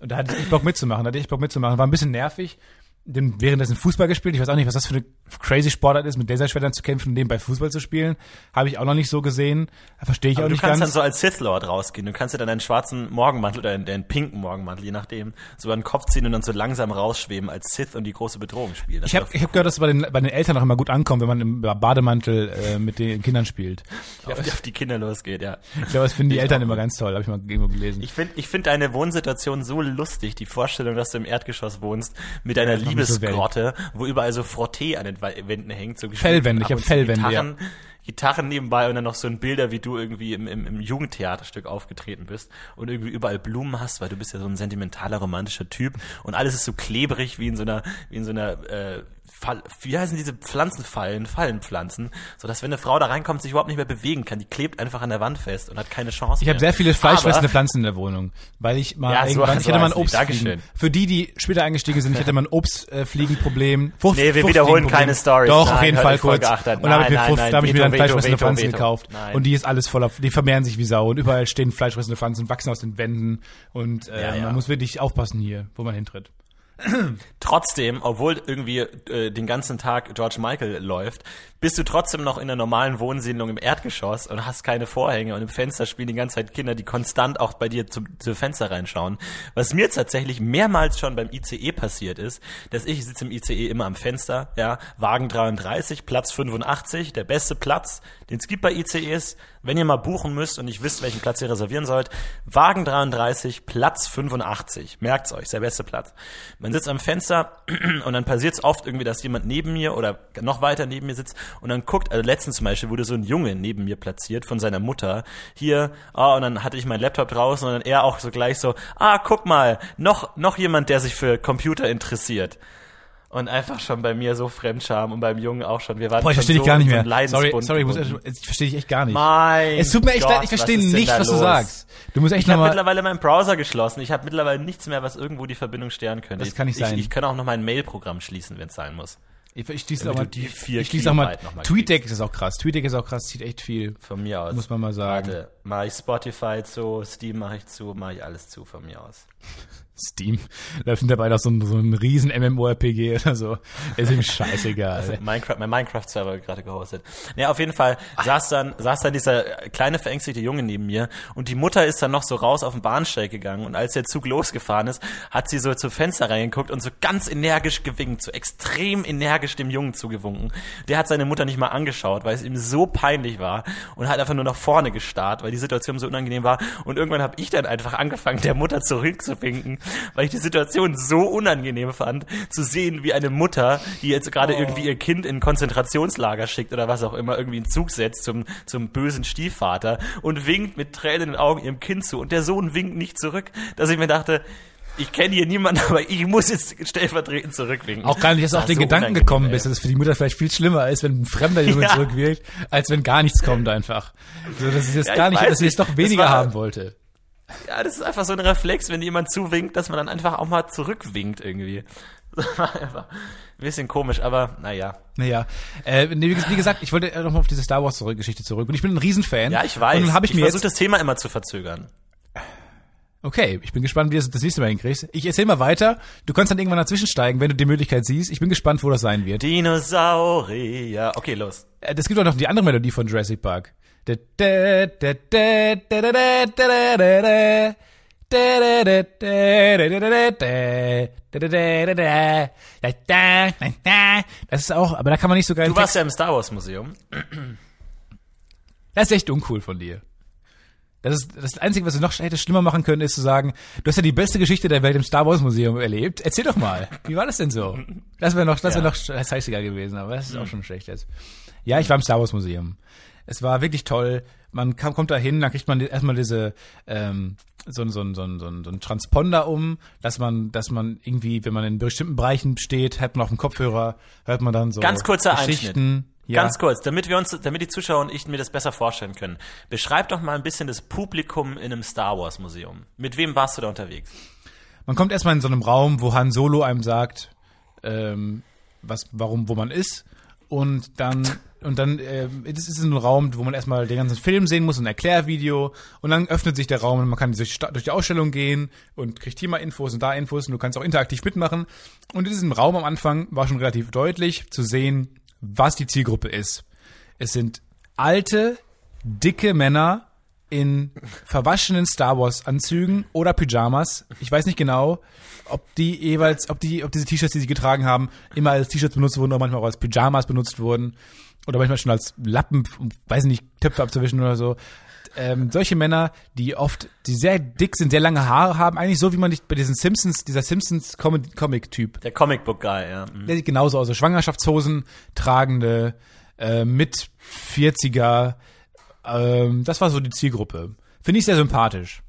Speaker 2: Und da hatte ich Bock mitzumachen, da hatte ich Bock mitzumachen. War ein bisschen nervig. Denn währenddessen Fußball gespielt. Ich weiß auch nicht, was das für eine crazy Sportart ist, mit Laserschwertern zu kämpfen und nebenbei Fußball zu spielen. Habe ich auch noch nicht so gesehen. Verstehe ich
Speaker 1: Aber
Speaker 2: auch
Speaker 1: du
Speaker 2: nicht
Speaker 1: kannst
Speaker 2: ganz.
Speaker 1: dann so als Sith Lord rausgehen. Du kannst dir dann einen schwarzen Morgenmantel oder einen, einen pinken Morgenmantel, je nachdem, so über den Kopf ziehen und dann so langsam rausschweben als Sith und die große Bedrohung spielen. Das
Speaker 2: ich habe ich hab gehört, dass es bei den, bei den Eltern auch immer gut ankommt, wenn man im Bademantel äh, mit den Kindern spielt.
Speaker 1: doch auf, die- auf die Kinder losgeht, ja.
Speaker 2: Ich glaube, das finden die Eltern immer ganz toll, habe ich mal irgendwo gelesen.
Speaker 1: Ich finde ich find deine Wohnsituation so lustig, die Vorstellung, dass du im Erdgeschoss wohnst, mit deiner
Speaker 2: macht
Speaker 1: Liebesgrotte, wo überall so Frottee an den Wänden hängt. So
Speaker 2: Fellwände, ich hab Fellwände,
Speaker 1: Gitarren. Gitarren nebenbei und dann noch so ein Bilder, wie du irgendwie im, im, im Jugendtheaterstück aufgetreten bist und irgendwie überall Blumen hast, weil du bist ja so ein sentimentaler, romantischer Typ und alles ist so klebrig wie in so einer, wie in so einer, äh, Fall, wie heißen diese Pflanzenfallen, Fallenpflanzen, so dass wenn eine Frau da reinkommt, sich überhaupt nicht mehr bewegen kann. Die klebt einfach an der Wand fest und hat keine Chance.
Speaker 2: Ich habe sehr viele fleischfressende Pflanzen in der Wohnung, weil ich mal
Speaker 1: Ja, so-
Speaker 2: irgendwann, ich
Speaker 1: so
Speaker 2: hatte mal ein. Obstfliegen. Für die, die später eingestiegen sind, ich hatte mal ein Obstfliegenproblem. Frucht, (laughs)
Speaker 1: Nee, wir wiederholen keine Stories.
Speaker 2: Doch, auf
Speaker 1: Nein,
Speaker 2: jeden
Speaker 1: hört
Speaker 2: Fall kurz. Und da habe ich mir,
Speaker 1: Nein,
Speaker 2: Frucht-
Speaker 1: nein,
Speaker 2: da hab ich mir dann fleischfressende
Speaker 1: Veto,
Speaker 2: Pflanzen
Speaker 1: Veto.
Speaker 2: gekauft.
Speaker 1: Nein.
Speaker 2: Und die ist alles voller, die vermehren sich wie Sau. Und überall stehen fleischfressende Pflanzen, wachsen aus den Wänden. Und äh,
Speaker 1: Ja, ja.
Speaker 2: man muss wirklich aufpassen hier, wo man hintritt. (clears throat)
Speaker 1: Trotzdem, obwohl irgendwie äh, den ganzen Tag George Michael läuft, bist du trotzdem noch in der normalen Wohnsiedlung im Erdgeschoss und hast keine Vorhänge und im Fenster spielen die ganze Zeit Kinder, die konstant auch bei dir zum, zum Fenster reinschauen. Was mir tatsächlich mehrmals schon beim ICE passiert ist, dass ich sitze im ICE immer am Fenster, ja, Wagen 33, Platz 85, der beste Platz, den es gibt bei ICEs. Wenn ihr mal buchen müsst und nicht wisst, welchen Platz ihr reservieren sollt, Wagen 33, Platz 85. Merkt's euch, ist der beste Platz. Man sitzt am Fenster (clears throat) und dann passiert es oft irgendwie, dass jemand neben mir oder noch weiter neben mir sitzt und dann guckt, also letztens zum Beispiel wurde so ein Junge neben mir platziert von seiner Mutter. Hier, ah, und dann hatte ich meinen Laptop draußen und dann er auch so gleich so, ah, guck mal, noch, noch jemand, der sich für Computer interessiert. Und einfach schon bei mir so Fremdscham und beim Jungen auch schon. Wir waren
Speaker 2: Boah, ich verstehe
Speaker 1: so
Speaker 2: dich gar nicht mehr. Sorry, sorry, ich, muss, ich verstehe dich echt gar nicht.
Speaker 1: Mein
Speaker 2: es tut mir echt
Speaker 1: Gott,
Speaker 2: leid, ich verstehe nicht, was du
Speaker 1: los?
Speaker 2: sagst. Du musst echt
Speaker 1: Ich habe mittlerweile meinen Browser geschlossen. Ich habe mittlerweile nichts mehr, was irgendwo die Verbindung stören könnte.
Speaker 2: Das kann nicht
Speaker 1: ich,
Speaker 2: sein.
Speaker 1: Ich, ich kann auch noch mein Mail-Programm schließen, wenn es sein muss.
Speaker 2: Ich, ich schließe auch mal,
Speaker 1: du die vier
Speaker 2: ich schließe auch mal,
Speaker 1: noch mal
Speaker 2: TweetDeck ist auch krass. TweetDeck ist auch krass, zieht echt viel.
Speaker 1: Von mir aus.
Speaker 2: Muss man mal sagen.
Speaker 1: Warte, mache ich Spotify zu, Steam mache ich zu, mache ich alles zu von mir aus.
Speaker 2: Steam. Läuft dabei noch so ein, so ein riesen MMORPG oder so. Ist ihm scheißegal.
Speaker 1: Minecraft, mein Minecraft-Server gerade gehostet. Ja, auf jeden Fall saß dann, saß dann dieser kleine verängstigte Junge neben mir und die Mutter ist dann noch so raus auf den Bahnsteig gegangen und als der Zug losgefahren ist, hat sie so zum Fenster reingeguckt und so ganz energisch gewinkt, so extrem energisch dem Jungen zugewunken. Der hat seine Mutter nicht mal angeschaut, weil es ihm so peinlich war und hat einfach nur nach vorne gestarrt, weil die Situation so unangenehm war und irgendwann habe ich dann einfach angefangen, der Mutter zurückzuwinken, (laughs) weil ich die Situation so unangenehm fand, zu sehen, wie eine Mutter, die jetzt gerade irgendwie ihr Kind in ein Konzentrationslager schickt oder was auch immer, irgendwie einen Zug setzt zum, zum bösen Stiefvater und winkt mit Tränen in den Augen ihrem Kind zu und der Sohn winkt nicht zurück, dass ich mir dachte, ich kenne hier niemanden, (laughs) aber ich muss jetzt stellvertretend zurückwinken.
Speaker 2: Auch gar nicht, dass du auf den
Speaker 1: so
Speaker 2: Gedanken gekommen bist, dass es für die Mutter vielleicht viel schlimmer ist, wenn ein fremder Junge
Speaker 1: Ja.
Speaker 2: zurückwirkt, als wenn gar nichts kommt (laughs) einfach. So, dass es jetzt
Speaker 1: Ja,
Speaker 2: gar nicht, dass sie es doch weniger
Speaker 1: war-
Speaker 2: haben wollte.
Speaker 1: Ja, das ist einfach so ein Reflex, wenn jemand zuwinkt, dass man dann einfach auch mal zurückwinkt irgendwie. (laughs) Das war einfach ein bisschen komisch, aber naja.
Speaker 2: Naja, äh, nee, wie, gesagt, ich wollte äh, nochmal auf diese Star Wars zurück, Geschichte zurück und ich bin ein Riesenfan.
Speaker 1: Ja, ich weiß.
Speaker 2: Und dann habe ich, mir
Speaker 1: versuche das Thema immer zu verzögern.
Speaker 2: okay, ich bin gespannt, wie du das, das nächste Mal hinkriegst. Ich erzähl mal weiter. Du kannst dann irgendwann dazwischen steigen, wenn du die Möglichkeit siehst. Ich bin gespannt, wo das sein wird.
Speaker 1: Dinosaurier. Okay, los.
Speaker 2: Äh, Das gibt auch noch die andere Melodie von Jurassic Park. Das ist auch, aber da kann man nicht so geil.
Speaker 1: Du warst ja im Star Wars Museum.
Speaker 2: Das ist echt uncool von dir. Das ist das Einzige, was wir noch hättest schlimmer machen können, ist zu sagen, du hast ja die beste Geschichte der Welt im Star Wars Museum erlebt. Erzähl doch mal, wie war das denn so? Das wäre noch, das wäre
Speaker 1: ja.
Speaker 2: noch scheißiger gewesen, aber das ist auch mhm. schon schlecht jetzt. Ja, ich war im Star Wars Museum. Es war wirklich toll. Man kam, kommt da hin, dann kriegt man erstmal diese ähm, so, ein- so, so, so, so ein Transponder um, dass man, dass man irgendwie, wenn man in bestimmten Bereichen steht, hat man auf dem Kopfhörer, hört man dann so
Speaker 1: Ganz kurzer
Speaker 2: Geschichten. Ja.
Speaker 1: Ganz kurz, damit wir uns, damit die Zuschauer und ich mir das besser vorstellen können. Beschreib doch mal ein bisschen das Publikum in einem Star Wars Museum. Mit wem warst du da unterwegs?
Speaker 2: Man kommt erstmal in so einem Raum, wo Han Solo einem sagt, ähm, was, warum, wo man ist. Und dann, und dann, äh, das ist ein Raum, wo man erstmal den ganzen Film sehen muss, ein Erklärvideo. Und dann öffnet sich der Raum und man kann durch, durch die Ausstellung gehen und kriegt hier mal Infos und da Infos und du kannst auch interaktiv mitmachen. Und in diesem Raum am Anfang war schon relativ deutlich zu sehen, was die Zielgruppe ist. Es sind alte, dicke Männer in verwaschenen Star Wars Anzügen oder Pyjamas. Ich weiß nicht genau, ob die jeweils, ob die, ob diese T-Shirts, die sie getragen haben, immer als T-Shirts benutzt wurden oder manchmal auch als Pyjamas benutzt wurden oder manchmal schon als Lappen, um, weiß nicht, Töpfe abzuwischen oder so. Ähm, solche Männer, die oft, die sehr dick sind, sehr lange Haare haben, eigentlich so wie man nicht bei diesen Simpsons, dieser Simpsons Comic- Comic-Typ,
Speaker 1: Der Comicbook Guy, ja. Mhm.
Speaker 2: der sieht genauso aus, so Schwangerschaftshosen tragende, äh, mit 40er. Ähm, das war so die Zielgruppe. Finde ich sehr sympathisch.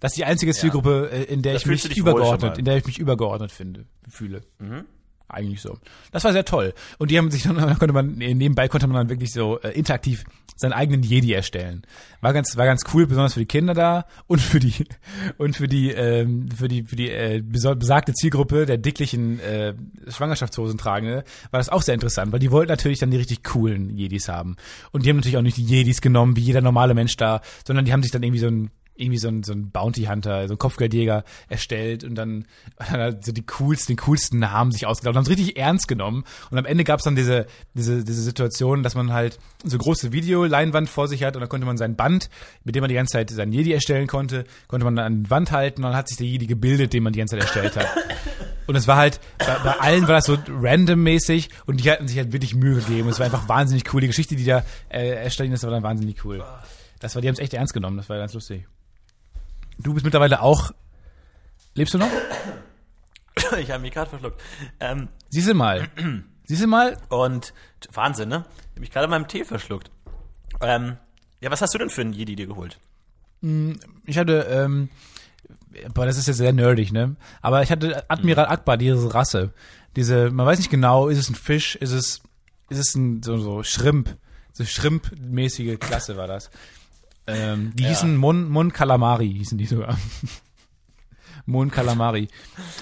Speaker 2: Das ist die einzige Zielgruppe, äh, in der
Speaker 1: Da
Speaker 2: ich mich übergeordnet, in der ich mich übergeordnet finde, fühle.
Speaker 1: Mhm.
Speaker 2: Eigentlich so. Das war sehr toll. Und die haben sich dann, (laughs) dann konnte man, nebenbei konnte man dann wirklich so äh, interaktiv seinen eigenen Jedi erstellen. War ganz, war ganz cool, besonders für die Kinder da und für die, (laughs) und für die, ähm, für die, für die äh, besagte Zielgruppe der dicklichen äh, Schwangerschaftshosen tragende, war das auch sehr interessant, weil die wollten natürlich dann die richtig coolen Jedis haben. Und die haben natürlich auch nicht die Jedis genommen, wie jeder normale Mensch da, sondern die haben sich dann irgendwie so ein irgendwie so ein, so ein Bounty Hunter, so ein Kopfgeldjäger erstellt und dann, (laughs) dann so die coolsten, den coolsten Namen sich ausgedacht und haben es richtig ernst genommen. Und am Ende gab es dann diese, diese, diese Situation, dass man halt so große Videoleinwand vor sich hat und dann konnte man sein Band, mit dem man die ganze Zeit seinen Jedi erstellen konnte, konnte man dann an die Wand halten und dann hat sich der Jedi gebildet, den man die ganze Zeit erstellt hat. (laughs) Und es war halt, bei, bei allen war das so randommäßig und die hatten sich halt wirklich Mühe gegeben. Es war einfach wahnsinnig cool. Die Geschichte, die da äh, erstellt ist, war dann wahnsinnig cool. Das war, die haben es echt ernst genommen, das war ganz lustig. Du bist mittlerweile auch. Lebst du noch?
Speaker 1: Ich habe mich gerade verschluckt. Ähm,
Speaker 2: Siehst du mal. Siehst du mal?
Speaker 1: und Wahnsinn, ne? Ich habe mich gerade meinem Tee verschluckt. Ähm, ja, was hast du denn für einen Jedi dir geholt?
Speaker 2: Ich hatte, ähm, boah, das ist jetzt sehr nerdig, ne? Aber ich hatte Admiral Akbar, diese Rasse. Diese, man weiß nicht genau, ist es ein Fisch, ist es, ist es ein, so, so Shrimp, so Shrimp-mäßige Klasse war das. Ähm, die
Speaker 1: Ja.
Speaker 2: hießen Mon, Mon Calamari, hießen die sogar. (laughs) Mon Calamari.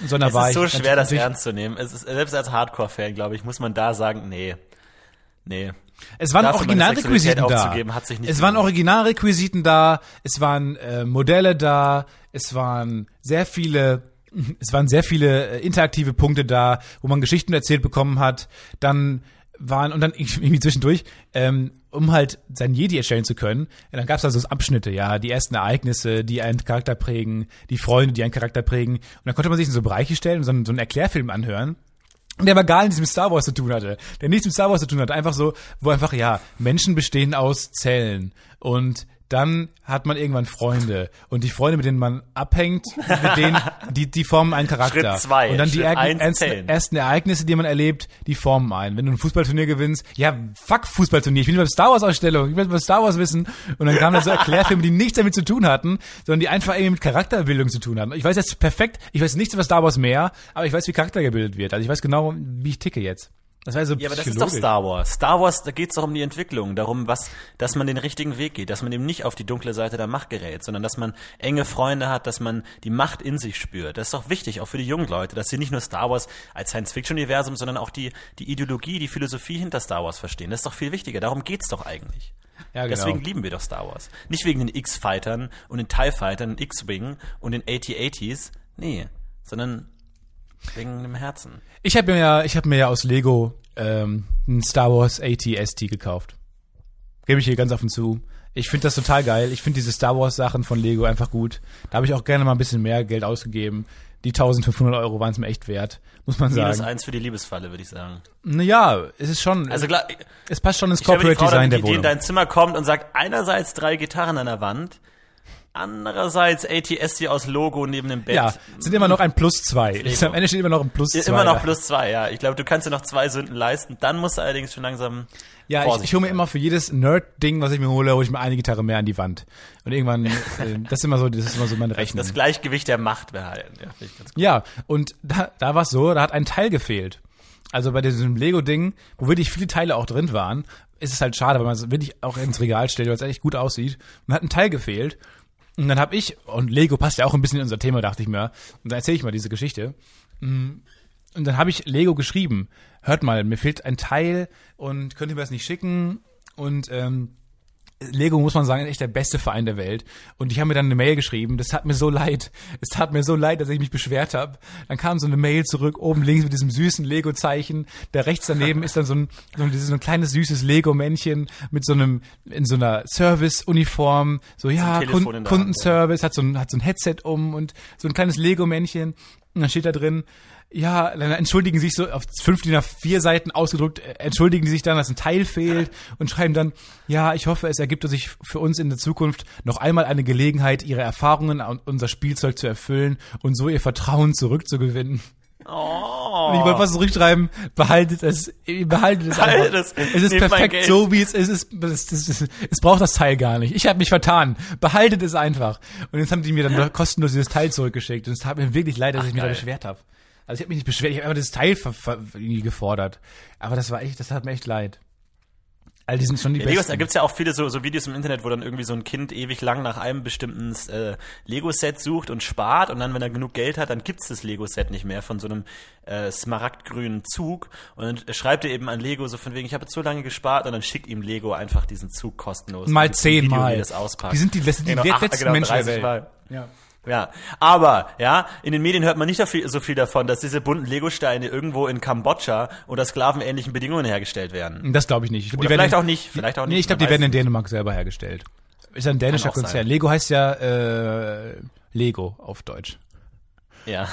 Speaker 2: So,
Speaker 1: Es ist so schwer, das ernst zu nehmen. Es ist, selbst als Hardcore-Fan, glaube ich, muss man da sagen, nee. Nee.
Speaker 2: Es waren
Speaker 1: Dafür
Speaker 2: Originalrequisiten da. es waren. Originalrequisiten da, es waren äh, Modelle da, es waren sehr viele, (laughs) es waren sehr viele äh, interaktive Punkte da, wo man Geschichten erzählt bekommen hat. Dann waren und dann (laughs) irgendwie zwischendurch, ähm, um halt sein Jedi erstellen zu können, ja, dann gab es also so Abschnitte, ja, die ersten Ereignisse, die einen Charakter prägen, die Freunde, die einen Charakter prägen. Und dann konnte man sich in so Bereiche stellen und so, einen- so einen Erklärfilm anhören. Und der aber gar nichts mit Star Wars zu tun hatte. Der nichts mit Star Wars zu tun hatte. Einfach so, wo einfach, ja, Menschen bestehen aus Zellen. Und dann hat man irgendwann Freunde. Und die Freunde, mit denen man abhängt, mit denen, die, die formen einen Charakter.
Speaker 1: Schritt zwei,
Speaker 2: Und dann die
Speaker 1: Schritt eins
Speaker 2: ersten, ersten Ereignisse, die man erlebt, die formen einen. Wenn du ein Fußballturnier gewinnst, ja, fuck Fußballturnier. Ich will über Star Wars Ausstellung. Ich will über Star Wars wissen. Und dann kamen da so Erklärfilme, die nichts damit zu tun hatten, sondern die einfach irgendwie mit Charakterbildung zu tun hatten. Ich weiß jetzt perfekt, ich weiß nichts über Star Wars mehr, aber ich weiß, wie Charakter gebildet wird. Also ich weiß genau, wie ich ticke jetzt. Das war so
Speaker 1: Ja, aber das ist doch. Star Wars. Star Wars, da geht's doch um die Entwicklung, darum, was, dass man den richtigen Weg geht, dass man eben nicht auf die dunkle Seite der Macht gerät, sondern dass man enge Freunde hat, dass man die Macht in sich spürt. Das ist doch wichtig, auch für die jungen Leute, dass sie nicht nur Star Wars als Science-Fiction-Universum, sondern auch die, die Ideologie, die Philosophie hinter Star Wars verstehen. Das ist doch viel wichtiger. Darum geht's doch eigentlich.
Speaker 2: Ja, genau.
Speaker 1: Deswegen lieben wir doch Star Wars. Nicht wegen den X-Fightern und den TIE-Fightern, den X-Wing und den AT-ATs. Nee, sondern wegen dem Herzen.
Speaker 2: Ich habe mir ja, ich habe mir ja aus Lego ähm, ein Star Wars AT-ST gekauft. Gebe ich hier ganz offen zu. Ich finde das total geil. Ich finde diese Star Wars Sachen von Lego einfach gut. Da habe ich auch gerne mal ein bisschen mehr Geld ausgegeben. Die 1500 Euro waren es mir echt wert, muss man
Speaker 1: Minus
Speaker 2: sagen.
Speaker 1: eins für die Liebesfalle, würde ich sagen.
Speaker 2: Naja, es ist schon,
Speaker 1: Also klar,
Speaker 2: es passt schon ins Corporate Design der
Speaker 1: die, die in
Speaker 2: Wohnung.
Speaker 1: dein Zimmer kommt und sagt, einerseits drei Gitarren an der Wand, andererseits ATS hier aus Logo neben dem Bett.
Speaker 2: Ja, sind immer noch ein Plus zwei. Am Ende steht immer noch ein Plus zwei.
Speaker 1: immer noch
Speaker 2: da.
Speaker 1: plus zwei, ja. Ich glaube, du kannst dir noch zwei Sünden leisten. Dann musst du allerdings schon langsam.
Speaker 2: Ja, ich, ich hole mir immer für jedes Nerd-Ding, was ich mir hole, hole ich mir eine Gitarre mehr an die Wand. Und irgendwann, (laughs) äh, das ist immer so, das ist immer so meine Rechnung.
Speaker 1: das Gleichgewicht der Macht behalten. Ja, ich ganz gut.
Speaker 2: Ja, und da, da war es so, da hat ein Teil gefehlt. Also bei diesem Lego-Ding, wo wirklich viele Teile auch drin waren, ist es halt schade, weil man es wirklich auch ins Regal stellt, weil es echt gut aussieht. Und hat ein Teil gefehlt. Und dann habe ich, und Lego passt ja auch ein bisschen in unser Thema, dachte ich mir, und dann erzähle ich mal diese Geschichte. Mm, Und dann habe ich Lego geschrieben, hört mal, mir fehlt ein Teil und könnt ihr mir das nicht schicken? Und ähm, Lego, muss man sagen, ist echt der beste Verein der Welt. Und ich habe mir dann eine Mail geschrieben. Das tat mir so leid. Es tat mir so leid, dass ich mich beschwert habe. Dann kam so eine Mail zurück, oben links mit diesem süßen Lego-Zeichen. Da rechts daneben ist dann so ein, so ein, so ein kleines süßes Lego-Männchen mit so einem, in so einer Service-Uniform. So, ja, Kun
Speaker 1: Hand,
Speaker 2: Kundenservice, hat so ein, hat so ein Headset um und so ein kleines Lego-Männchen. Und dann steht da drin, ja, dann entschuldigen sich so auf fünf DIN A4 Seiten ausgedruckt, äh, entschuldigen die sich dann, dass ein Teil fehlt und schreiben dann, ja, ich hoffe, es ergibt sich für uns in der Zukunft noch einmal eine Gelegenheit, ihre Erfahrungen und unser Spielzeug zu erfüllen und so ihr Vertrauen zurückzugewinnen.
Speaker 1: Oh.
Speaker 2: Und ich wollte was zurückschreiben, behaltet es, behaltet es
Speaker 1: Behaltet
Speaker 2: einfach.
Speaker 1: es.
Speaker 2: Es ist
Speaker 1: Nehmt
Speaker 2: perfekt so, wie es ist. Es, ist, es, es, es, braucht das Teil gar nicht. Ich habe mich vertan. Behaltet es einfach. Und jetzt haben die mir dann (laughs) kostenlos dieses Teil zurückgeschickt. Und es tat mir wirklich leid, dass ich mich da beschwert habe. Also ich habe mich nicht beschwert, ich habe einfach das Teil ver, ver, irgendwie gefordert. Aber das war echt, das hat mir echt leid. All die sind schon die
Speaker 1: Ja, Legos,
Speaker 2: besten.
Speaker 1: da gibt's ja auch viele so, so Videos im Internet, wo dann irgendwie so ein Kind ewig lang nach einem bestimmten äh, Lego-Set sucht und spart und dann, wenn er genug Geld hat, dann gibt's das Lego-Set nicht mehr von so einem äh, smaragdgrünen Zug und dann schreibt er eben an Lego so von wegen, ich habe jetzt so lange gespart und dann schickt ihm Lego einfach diesen Zug kostenlos.
Speaker 2: Mal zehnmal. Die sind die, das sind die
Speaker 1: Genau, ach,
Speaker 2: letzten
Speaker 1: genau,
Speaker 2: Menschen der
Speaker 1: 30
Speaker 2: Welt.
Speaker 1: Mal.
Speaker 2: Ja.
Speaker 1: Ja, aber ja, in den Medien hört man nicht so viel, so viel davon, dass diese bunten Lego-Steine irgendwo in Kambodscha unter sklavenähnlichen Bedingungen hergestellt werden.
Speaker 2: Das glaube ich nicht. Ich glaub,
Speaker 1: Oder
Speaker 2: die
Speaker 1: vielleicht
Speaker 2: werden-
Speaker 1: auch nicht, vielleicht auch
Speaker 2: Nee,
Speaker 1: nicht,
Speaker 2: ich glaube, die werden in Dänemark selber hergestellt. Ist ja ein dänischer Konzern.
Speaker 1: sein.
Speaker 2: Lego heißt ja äh, Lego auf Deutsch.
Speaker 1: Ja.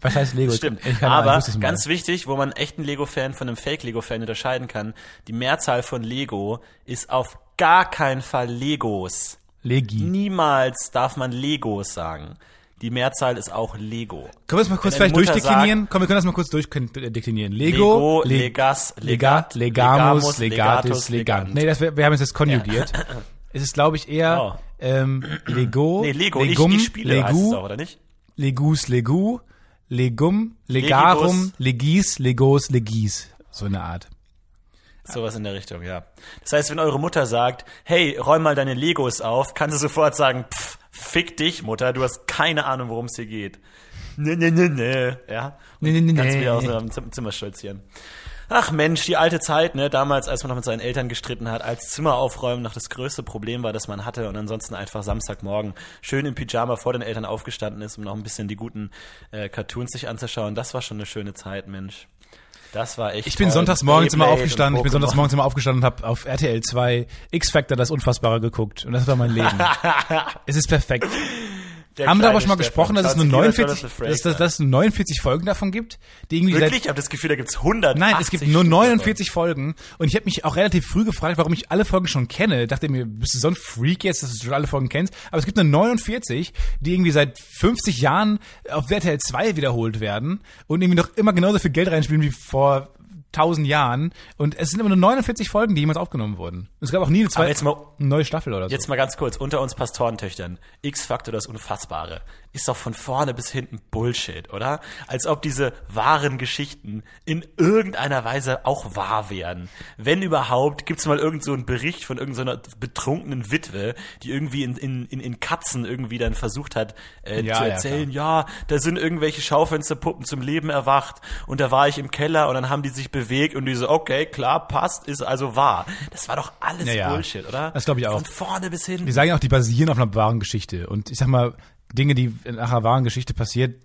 Speaker 2: Was heißt Lego?
Speaker 1: Stimmt. Aber
Speaker 2: mal.
Speaker 1: ganz wichtig, wo man echten Lego-Fan von einem Fake-Lego-Fan unterscheiden kann, die Mehrzahl von Lego ist auf gar keinen Fall Legos.
Speaker 2: Legi.
Speaker 1: Niemals darf man Legos sagen. Die Mehrzahl ist auch Lego.
Speaker 2: Können wir das mal kurz vielleicht durchdeklinieren? Komm, wir können das mal kurz durchdeklinieren. Lego,
Speaker 1: Lego,
Speaker 2: Le-
Speaker 1: Legas,
Speaker 2: Legat, Legamus,
Speaker 1: Legamus,
Speaker 2: Legatus, Legant. Nee, das, wir haben es jetzt konjugiert. (laughs) Es ist, glaube ich, eher
Speaker 1: Oh.
Speaker 2: ähm, Lego, (clears throat)
Speaker 1: Nee, Lego,
Speaker 2: Legum,
Speaker 1: ich, ich spiele
Speaker 2: Legu,
Speaker 1: auch, oder nicht?
Speaker 2: Legus, Legu, Legum, Legarum, Legis, Legos, Legis. So eine Art.
Speaker 1: Sowas in der Richtung, ja. Das heißt, wenn eure Mutter sagt, hey, räum mal deine Legos auf, kann sie sofort sagen, pff, fick dich, Mutter, du hast keine Ahnung, worum es hier geht. Ne, ne, ne, ne, ja.
Speaker 2: Nee, nee, nee,
Speaker 1: Kannst
Speaker 2: nee.
Speaker 1: wieder aus dem Zim- Zimmer stolzieren. Ach Mensch, die alte Zeit, ne, damals, als man noch mit seinen Eltern gestritten hat, als Zimmer aufräumen noch das größte Problem war, das man hatte und ansonsten einfach Samstagmorgen schön im Pyjama vor den Eltern aufgestanden ist, um noch ein bisschen die guten äh, Cartoons sich anzuschauen. Das war schon eine schöne Zeit, Mensch. Das war echt
Speaker 2: Ich bin
Speaker 1: toll.
Speaker 2: sonntags morgens immer aufgestanden, ich bin sonntags morgens immer aufgestanden und habe auf RTL 2 X-Factor das Unfassbare geguckt. Und das war mein Leben. (laughs) es ist perfekt. Haben wir darüber schon mal gesprochen, dass es nur
Speaker 1: sich lieber
Speaker 2: 49,
Speaker 1: Jonathan Frakes
Speaker 2: dass, dass, dass es nur 49 Folgen davon gibt? Die irgendwie seit-
Speaker 1: Wirklich? Ich habe das Gefühl, da gibt's 100.
Speaker 2: Nein, es gibt nur 49 Folgen und ich habe mich auch relativ früh gefragt, warum ich alle Folgen schon kenne. Dachte mir, bist du so ein Freak jetzt, dass du schon alle Folgen kennst? Aber es gibt nur 49, die irgendwie seit 50 Jahren auf RTL 2 wiederholt werden und irgendwie noch immer genauso viel Geld reinspielen wie vor 1000 Jahren. Und es sind immer nur 49 Folgen, die jemals aufgenommen wurden. Es gab auch nie eine, zweite,
Speaker 1: jetzt mal,
Speaker 2: eine neue Staffel oder so.
Speaker 1: jetzt mal ganz kurz, unter uns Pastorentöchtern. X-Faktor, das Unfassbare. Ist doch von vorne bis hinten Bullshit, oder? Als ob diese wahren Geschichten in irgendeiner Weise auch wahr wären. Wenn überhaupt, gibt's mal irgend so einen Bericht von irgendeiner betrunkenen Witwe, die irgendwie in, in, in, in Katzen irgendwie dann versucht hat, äh,
Speaker 2: Ja,
Speaker 1: zu
Speaker 2: ja,
Speaker 1: erzählen, ja, da sind irgendwelche Schaufensterpuppen zum Leben erwacht und da war ich im Keller und dann haben die sich bewegt und die so, okay, klar, passt, ist also wahr. Das war doch alles
Speaker 2: Ja, ja.
Speaker 1: Bullshit, oder?
Speaker 2: Das glaub ich auch.
Speaker 1: Von vorne bis hin.
Speaker 2: Die sagen ja auch, die basieren auf einer wahren Geschichte. Und ich sag mal, Dinge, die nach einer wahren Geschichte passiert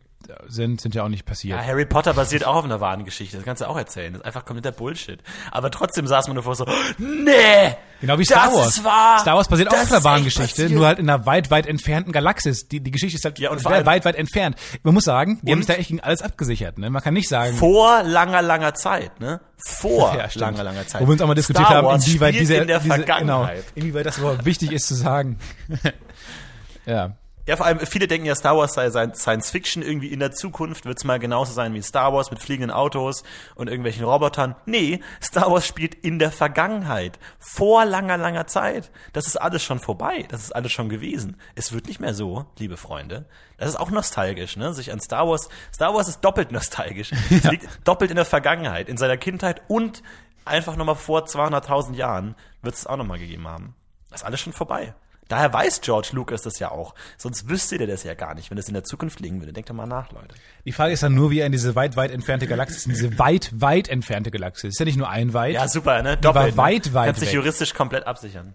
Speaker 2: sind, sind ja auch nicht passiert.
Speaker 1: Ja, Harry Potter basiert auch auf einer wahren Geschichte. Das kannst du auch erzählen. Das ist einfach kompletter Bullshit. Aber trotzdem saß man nur vor so, nee!
Speaker 2: Genau wie Star Wars. Star Wars basiert auch auf einer wahren Geschichte,
Speaker 1: passiert.
Speaker 2: nur halt in einer weit, weit entfernten Galaxis. Die, die Geschichte ist halt
Speaker 1: Ja, und allem-
Speaker 2: weit, weit entfernt. Man muss sagen, die
Speaker 1: Und-
Speaker 2: haben sich da echt gegen alles abgesichert. Ne? Man kann nicht sagen,
Speaker 1: Vor langer, langer Zeit, ne? Vor (laughs)
Speaker 2: Ja,
Speaker 1: langer, langer Zeit.
Speaker 2: wo wir uns auch mal diskutiert
Speaker 1: Star
Speaker 2: haben,
Speaker 1: Wars
Speaker 2: inwieweit diese,
Speaker 1: in der
Speaker 2: diese genau,
Speaker 1: Vergangenheit.
Speaker 2: inwieweit das überhaupt wichtig ist zu sagen. (laughs) ja.
Speaker 1: Ja, vor allem, viele denken ja, Star Wars sei Science Fiction. Irgendwie in der Zukunft wird es mal genauso sein wie Star Wars mit fliegenden Autos und irgendwelchen Robotern. Nee, Star Wars spielt in der Vergangenheit. Vor langer, langer Zeit. Das ist alles schon vorbei. Das ist alles schon gewesen. Es wird nicht mehr so, liebe Freunde. Das ist auch nostalgisch, ne? Sich an Star Wars, Star Wars ist doppelt nostalgisch. (laughs) Es liegt doppelt in der Vergangenheit, in seiner Kindheit und einfach nochmal vor 200.000 Jahren wird es auch nochmal gegeben haben. Das ist alles schon vorbei. Daher weiß George Lucas das ja auch. Sonst wüsste der das ja gar nicht, wenn das in der Zukunft liegen würde. Denkt doch mal nach, Leute.
Speaker 2: Die Frage ist dann nur, wie er in diese weit, weit entfernte Galaxis, in diese weit, weit entfernte Galaxis. Ist ja nicht nur ein weit,
Speaker 1: Ja, super, ne?
Speaker 2: war
Speaker 1: Doppelt.
Speaker 2: weit,
Speaker 1: ne?
Speaker 2: weit
Speaker 1: Kannst dich
Speaker 2: weg.
Speaker 1: juristisch komplett absichern.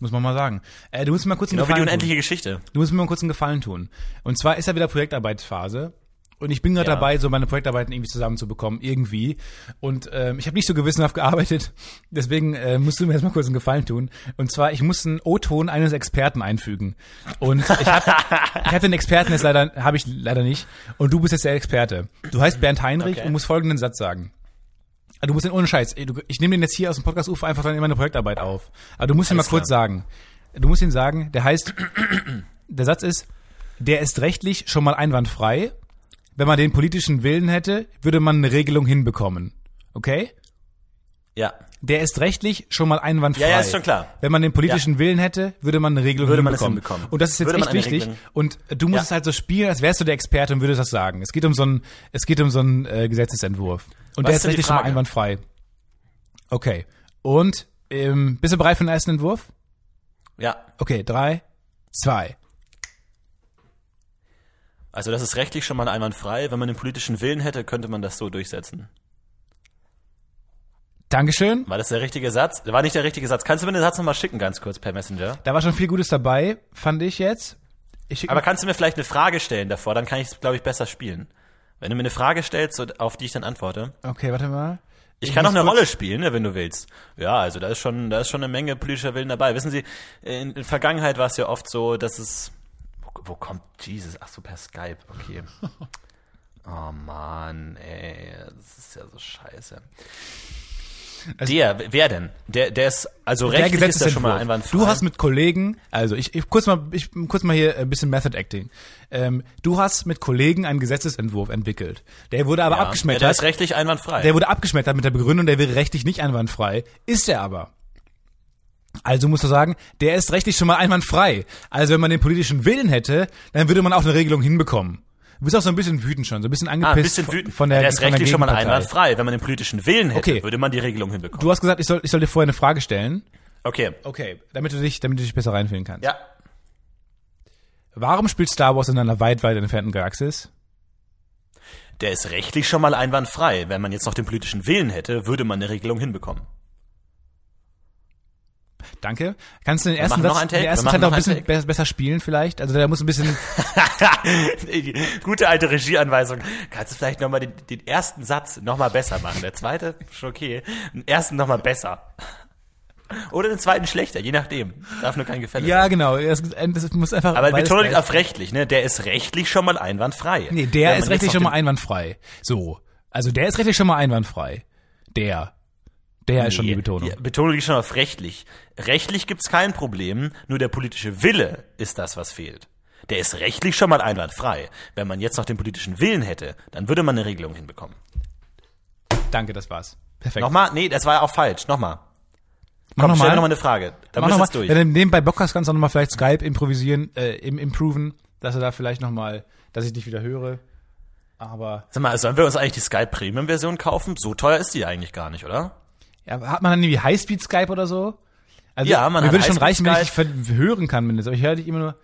Speaker 2: muss man mal sagen. Äh, du musst mir mal kurz einen
Speaker 1: Genau wie die
Speaker 2: Gefallen tun.
Speaker 1: unendliche Geschichte.
Speaker 2: Du musst mir mal kurz einen Gefallen tun. Und zwar ist ja wieder Projektarbeitsphase. Und ich bin gerade
Speaker 1: Ja.
Speaker 2: dabei, so meine Projektarbeiten irgendwie zusammenzubekommen, irgendwie. Und ähm, ich habe nicht so gewissenhaft gearbeitet, (laughs) deswegen äh, musst du mir jetzt mal kurz einen Gefallen tun. Und zwar, ich muss einen O-Ton eines Experten einfügen. Und ich habe ich hab den Experten jetzt leider, habe ich leider nicht. Und du bist jetzt der Experte. Du heißt Bernd Heinrich
Speaker 1: Okay.
Speaker 2: und musst folgenden Satz sagen. Also Du musst den ohne Scheiß. Ich nehme den jetzt hier aus dem Podcast UFO einfach dann in meine Projektarbeit auf. Aber du musst ihn mal kurz sagen. Du musst ihn sagen, der heißt, (clears throat) der Satz ist, der ist rechtlich schon mal einwandfrei. Wenn man den politischen Willen hätte, würde man eine Regelung hinbekommen. Okay?
Speaker 1: Ja.
Speaker 2: Der ist rechtlich schon mal einwandfrei.
Speaker 1: Ja, ja, ist schon klar.
Speaker 2: Wenn man den politischen Willen hätte, würde man eine Regelung
Speaker 1: Würde man es
Speaker 2: hinbekommen.
Speaker 1: hinbekommen.
Speaker 2: Und das ist jetzt
Speaker 1: Würde
Speaker 2: echt wichtig.
Speaker 1: Regelung-
Speaker 2: Und du musst
Speaker 1: Ja.
Speaker 2: es halt so spielen, als wärst du der Experte und würdest das sagen. Es geht um so einen, es geht um so einen äh, Gesetzesentwurf. Und
Speaker 1: Was
Speaker 2: der
Speaker 1: ist
Speaker 2: rechtlich schon mal einwandfrei. Okay. Und ähm, bist du bereit für den ersten Entwurf?
Speaker 1: Ja.
Speaker 2: Okay, drei, zwei.
Speaker 1: Also das ist rechtlich schon mal einwandfrei. Wenn man den politischen Willen hätte, könnte man das so durchsetzen.
Speaker 2: Dankeschön.
Speaker 1: War das der richtige Satz? War nicht der richtige Satz. Kannst du mir den Satz nochmal schicken, ganz kurz per Messenger?
Speaker 2: Da war schon viel Gutes dabei, fand ich jetzt. Ich
Speaker 1: Aber kannst du mir vielleicht eine Frage stellen davor? Dann kann ich es, glaube ich, besser spielen. Wenn du mir eine Frage stellst, auf die ich dann antworte.
Speaker 2: okay, warte mal.
Speaker 1: Ich kann auch eine Rolle spielen, ne, wenn du willst. Ja, also da ist schon, da ist schon eine Menge politischer Willen dabei. Wissen Sie, in, in Vergangenheit war es ja oft so, dass es, wo, kommt Jesus? Ach so, per Skype, okay. (laughs) Oh Mann, ey, das ist ja so scheiße.
Speaker 2: Also-
Speaker 1: der, wer denn? Der, der ist, also
Speaker 2: Der
Speaker 1: rechtlich ist der schon mal einwandfrei.
Speaker 2: Du hast mit Kollegen, also ich, ich kurz mal, ich kurz mal hier ein bisschen Method Acting. Ähm, du hast mit Kollegen einen Gesetzesentwurf entwickelt. Der wurde aber
Speaker 1: ja, ja,
Speaker 2: abgeschmettert.
Speaker 1: der ist rechtlich einwandfrei.
Speaker 2: Der wurde abgeschmettert mit der Begründung, der wäre rechtlich nicht einwandfrei. Ist er aber. Also musst du sagen, der ist rechtlich schon mal einwandfrei. Also wenn man den politischen Willen hätte, dann würde man auch eine Regelung hinbekommen. Du bist auch so ein bisschen wütend schon, so ein bisschen angepisst
Speaker 1: ah, ein bisschen wütend.
Speaker 2: von der
Speaker 1: der ist rechtlich schon mal einwandfrei. Wenn man den politischen Willen hätte,
Speaker 2: Okay.
Speaker 1: würde man die Regelung hinbekommen.
Speaker 2: Du hast gesagt, ich soll, ich soll dir vorher eine Frage stellen.
Speaker 1: okay.
Speaker 2: Okay, damit du dich, damit du dich besser reinfühlen kannst.
Speaker 1: Ja.
Speaker 2: Warum spielt Star Wars in einer weit, weit entfernten Galaxis?
Speaker 1: Der ist rechtlich schon mal einwandfrei. Wenn man jetzt noch den politischen Willen hätte, würde man eine Regelung hinbekommen.
Speaker 2: Danke. Kannst du den ersten
Speaker 1: noch
Speaker 2: Satz,
Speaker 1: einen Take?
Speaker 2: den ersten Teil noch ein
Speaker 1: noch
Speaker 2: bisschen be- besser spielen vielleicht? Also der muss ein bisschen, (laughs)
Speaker 1: Gute alte Regieanweisung. Kannst du vielleicht nochmal den, den ersten Satz nochmal besser machen? Der zweite, schon okay. Den ersten nochmal besser. Oder den zweiten schlechter, je nachdem. Darf nur kein Gefälle
Speaker 2: ja
Speaker 1: sein.
Speaker 2: genau, es, es muss einfach.
Speaker 1: Aber Betonung auf rechtlich, ne? Der ist rechtlich schon mal einwandfrei.
Speaker 2: Nee, der ist rechtlich schon
Speaker 1: noch
Speaker 2: mal einwandfrei. So. Also der ist rechtlich schon mal einwandfrei. Der. Der ist schon die
Speaker 1: Nee,
Speaker 2: Betonung.
Speaker 1: Die Betonung liegt schon auf rechtlich. Rechtlich gibt's kein Problem, nur der politische Wille ist das, was fehlt. Der ist rechtlich schon mal einwandfrei. Wenn man jetzt noch den politischen Willen hätte, dann würde man eine Regelung hinbekommen.
Speaker 2: Danke, das war's. Perfekt.
Speaker 1: Nochmal? Nee, das war ja auch falsch. Nochmal.
Speaker 2: Mach
Speaker 1: Komm, stell
Speaker 2: nochmal.
Speaker 1: noch mal eine Frage. Dann
Speaker 2: Mach nochmal.
Speaker 1: durch.
Speaker 2: Wenn du nebenbei Bock hast, kannst du nochmal vielleicht Skype improvisieren, äh, im, improven, dass du da vielleicht nochmal, dass ich dich wieder höre. Aber
Speaker 1: Sag mal, sollen wir uns eigentlich die Skype Premium Version kaufen? So teuer ist die eigentlich gar nicht, oder?
Speaker 2: Ja, hat man dann irgendwie Highspeed Skype oder so? Also,
Speaker 1: Ja, man
Speaker 2: mir
Speaker 1: hat
Speaker 2: würde schon reichen, wenn ich dich hören kann, mindestens. Aber ich höre dich immer nur.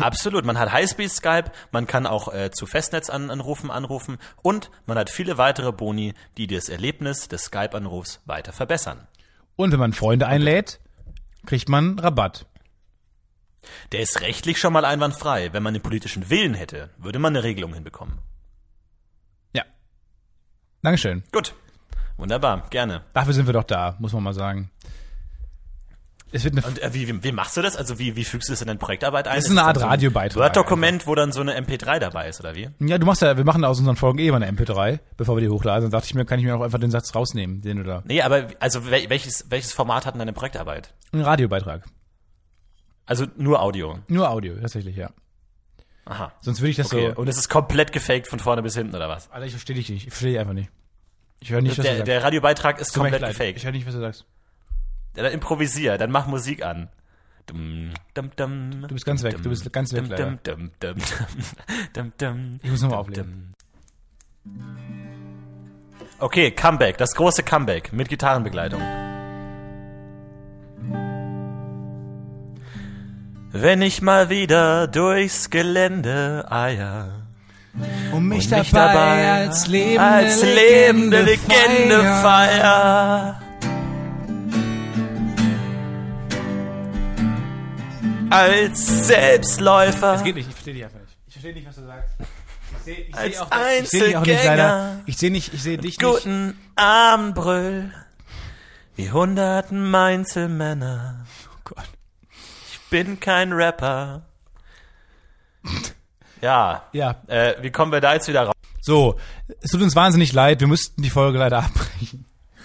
Speaker 1: Absolut. Man hat Highspeed Skype, man kann auch äh, zu Festnetzanrufen anrufen und man hat viele weitere Boni, die das Erlebnis des Skype-Anrufs weiter verbessern.
Speaker 2: Und wenn man Freunde einlädt, kriegt man Rabatt.
Speaker 1: Der ist rechtlich schon mal einwandfrei. Wenn man den politischen Willen hätte, würde man eine Regelung hinbekommen.
Speaker 2: Ja. Dankeschön.
Speaker 1: Gut. Wunderbar, gerne.
Speaker 2: Dafür sind wir doch da, muss man mal sagen. Es wird eine
Speaker 1: Und äh, wie, wie, wie machst du das? Also wie, wie fügst du das in deine Projektarbeit ein?
Speaker 2: Das ist eine Art
Speaker 1: so ein
Speaker 2: Radiobeitrag
Speaker 1: Word-Dokument, wo dann so eine MP3 dabei ist, oder wie?
Speaker 2: Ja, du machst ja, wir machen aus unseren Folgen eh mal eine MP3, bevor wir die hochladen. Dann dachte ich mir, kann ich mir auch einfach den Satz rausnehmen, den du da.
Speaker 1: Nee, aber also wel- welches, welches Format hat denn deine Projektarbeit?
Speaker 2: Ein Radiobeitrag.
Speaker 1: Also nur Audio.
Speaker 2: Nur Audio, tatsächlich, ja.
Speaker 1: Aha.
Speaker 2: Sonst würde ich das
Speaker 1: Okay.
Speaker 2: so.
Speaker 1: Und es ist komplett gefaked von vorne bis hinten, oder was?
Speaker 2: Alter, ich verstehe dich nicht. Ich verstehe dich einfach nicht. Ich höre nicht, was du
Speaker 1: Der,
Speaker 2: sagst.
Speaker 1: der Radiobeitrag ist
Speaker 2: Tut mir echt
Speaker 1: komplett
Speaker 2: leid.
Speaker 1: gefaked.
Speaker 2: Ich höre nicht, was du sagst.
Speaker 1: Ja, dann improvisier, dann mach Musik an. Dum, dum, dum,
Speaker 2: Du bist ganz weg, du bist ganz weg,
Speaker 1: dum,
Speaker 2: leider.
Speaker 1: dum, dum, dum, dum, (laughs) dum,
Speaker 2: Ich muss nochmal auflegen.
Speaker 1: Okay, Comeback, das große Comeback mit Gitarrenbegleitung. Wenn ich mal wieder durchs Gelände eier
Speaker 2: Um mich,
Speaker 1: und mich dabei
Speaker 2: als lebende,
Speaker 1: als lebende Legende feier. Als Selbstläufer.
Speaker 2: Es geht nicht, ich verstehe dich einfach nicht. Ich verstehe nicht, was du sagst. Ich sehe ich
Speaker 1: Als
Speaker 2: seh auch, ich seh dich auch nicht leider. Ich sehe nicht, ich sehe dich nicht.
Speaker 1: Guten Abend, Brüll. Wie hunderten Einzelmänner.
Speaker 2: Oh Gott.
Speaker 1: Ich bin kein Rapper. Ja.
Speaker 2: Ja,
Speaker 1: Äh, wie kommen wir da jetzt wieder raus?
Speaker 2: so. Es tut uns wahnsinnig leid. Wir müssten die Folge leider (laughs) abbrechen.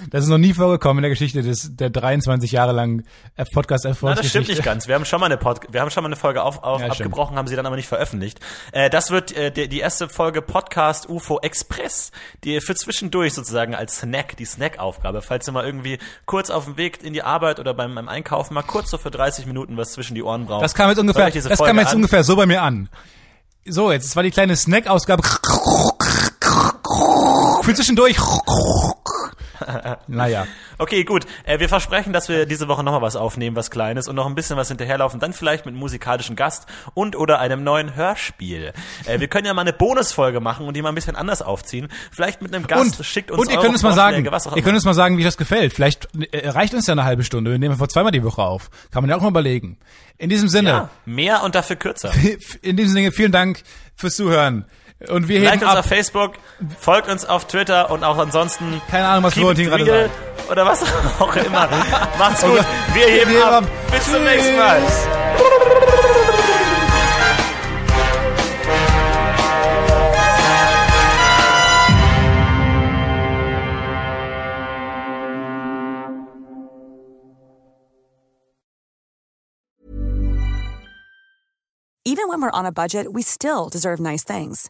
Speaker 2: Das ist noch nie vorgekommen in der Geschichte des der 23 Jahre langen podcast
Speaker 1: Na, das
Speaker 2: Erfolgsgeschichte.
Speaker 1: stimmt nicht ganz. Wir haben schon mal eine Pod wir haben schon mal eine Folge auf, auf
Speaker 2: Ja, stimmt.
Speaker 1: abgebrochen, haben sie dann aber nicht veröffentlicht. Äh, das wird äh, die, die erste Folge Podcast UFO Express, die für zwischendurch sozusagen als Snack, die Snack-Aufgabe, falls ihr mal irgendwie kurz auf dem Weg in die Arbeit oder beim, beim Einkaufen mal kurz so für 30 Minuten was zwischen die Ohren braucht.
Speaker 2: Das kam jetzt ungefähr, das
Speaker 1: Folge
Speaker 2: kam jetzt
Speaker 1: an.
Speaker 2: ungefähr so bei mir an. So, jetzt war die kleine Snack-Ausgabe. Für zwischendurch. (laughs) Naja.
Speaker 1: Okay, gut. Äh, wir versprechen, dass wir diese Woche nochmal was aufnehmen, was Kleines und noch ein bisschen was hinterherlaufen. Dann vielleicht mit einem musikalischen Gast und oder einem neuen Hörspiel. Äh, wir können ja mal eine Bonusfolge machen und die mal ein bisschen anders aufziehen. Vielleicht mit einem Gast.
Speaker 2: Und,
Speaker 1: Schickt uns
Speaker 2: und ihr könnt uns mal sagen, ihr könnt uns mal sagen, wie das gefällt. Vielleicht äh, reicht uns ja eine halbe Stunde. Wir nehmen vor zweimal die Woche auf. Kann man ja auch mal überlegen. In diesem Sinne,
Speaker 1: ja, mehr und dafür kürzer. (laughs)
Speaker 2: in diesem Sinne, vielen Dank fürs Zuhören. Und wir
Speaker 1: Liked
Speaker 2: heben
Speaker 1: uns
Speaker 2: ab.
Speaker 1: auf Facebook, folgt uns auf Twitter und auch ansonsten
Speaker 2: Keine Ahnung, was Florentin gerade sagt.
Speaker 1: oder was (laughs) auch immer. Macht's
Speaker 2: Oh
Speaker 1: gut. Wir heben
Speaker 2: Wir
Speaker 1: ab.
Speaker 2: ab.
Speaker 1: Bis zum nächsten Mal.
Speaker 3: Even when we're on a budget, we still deserve nice things.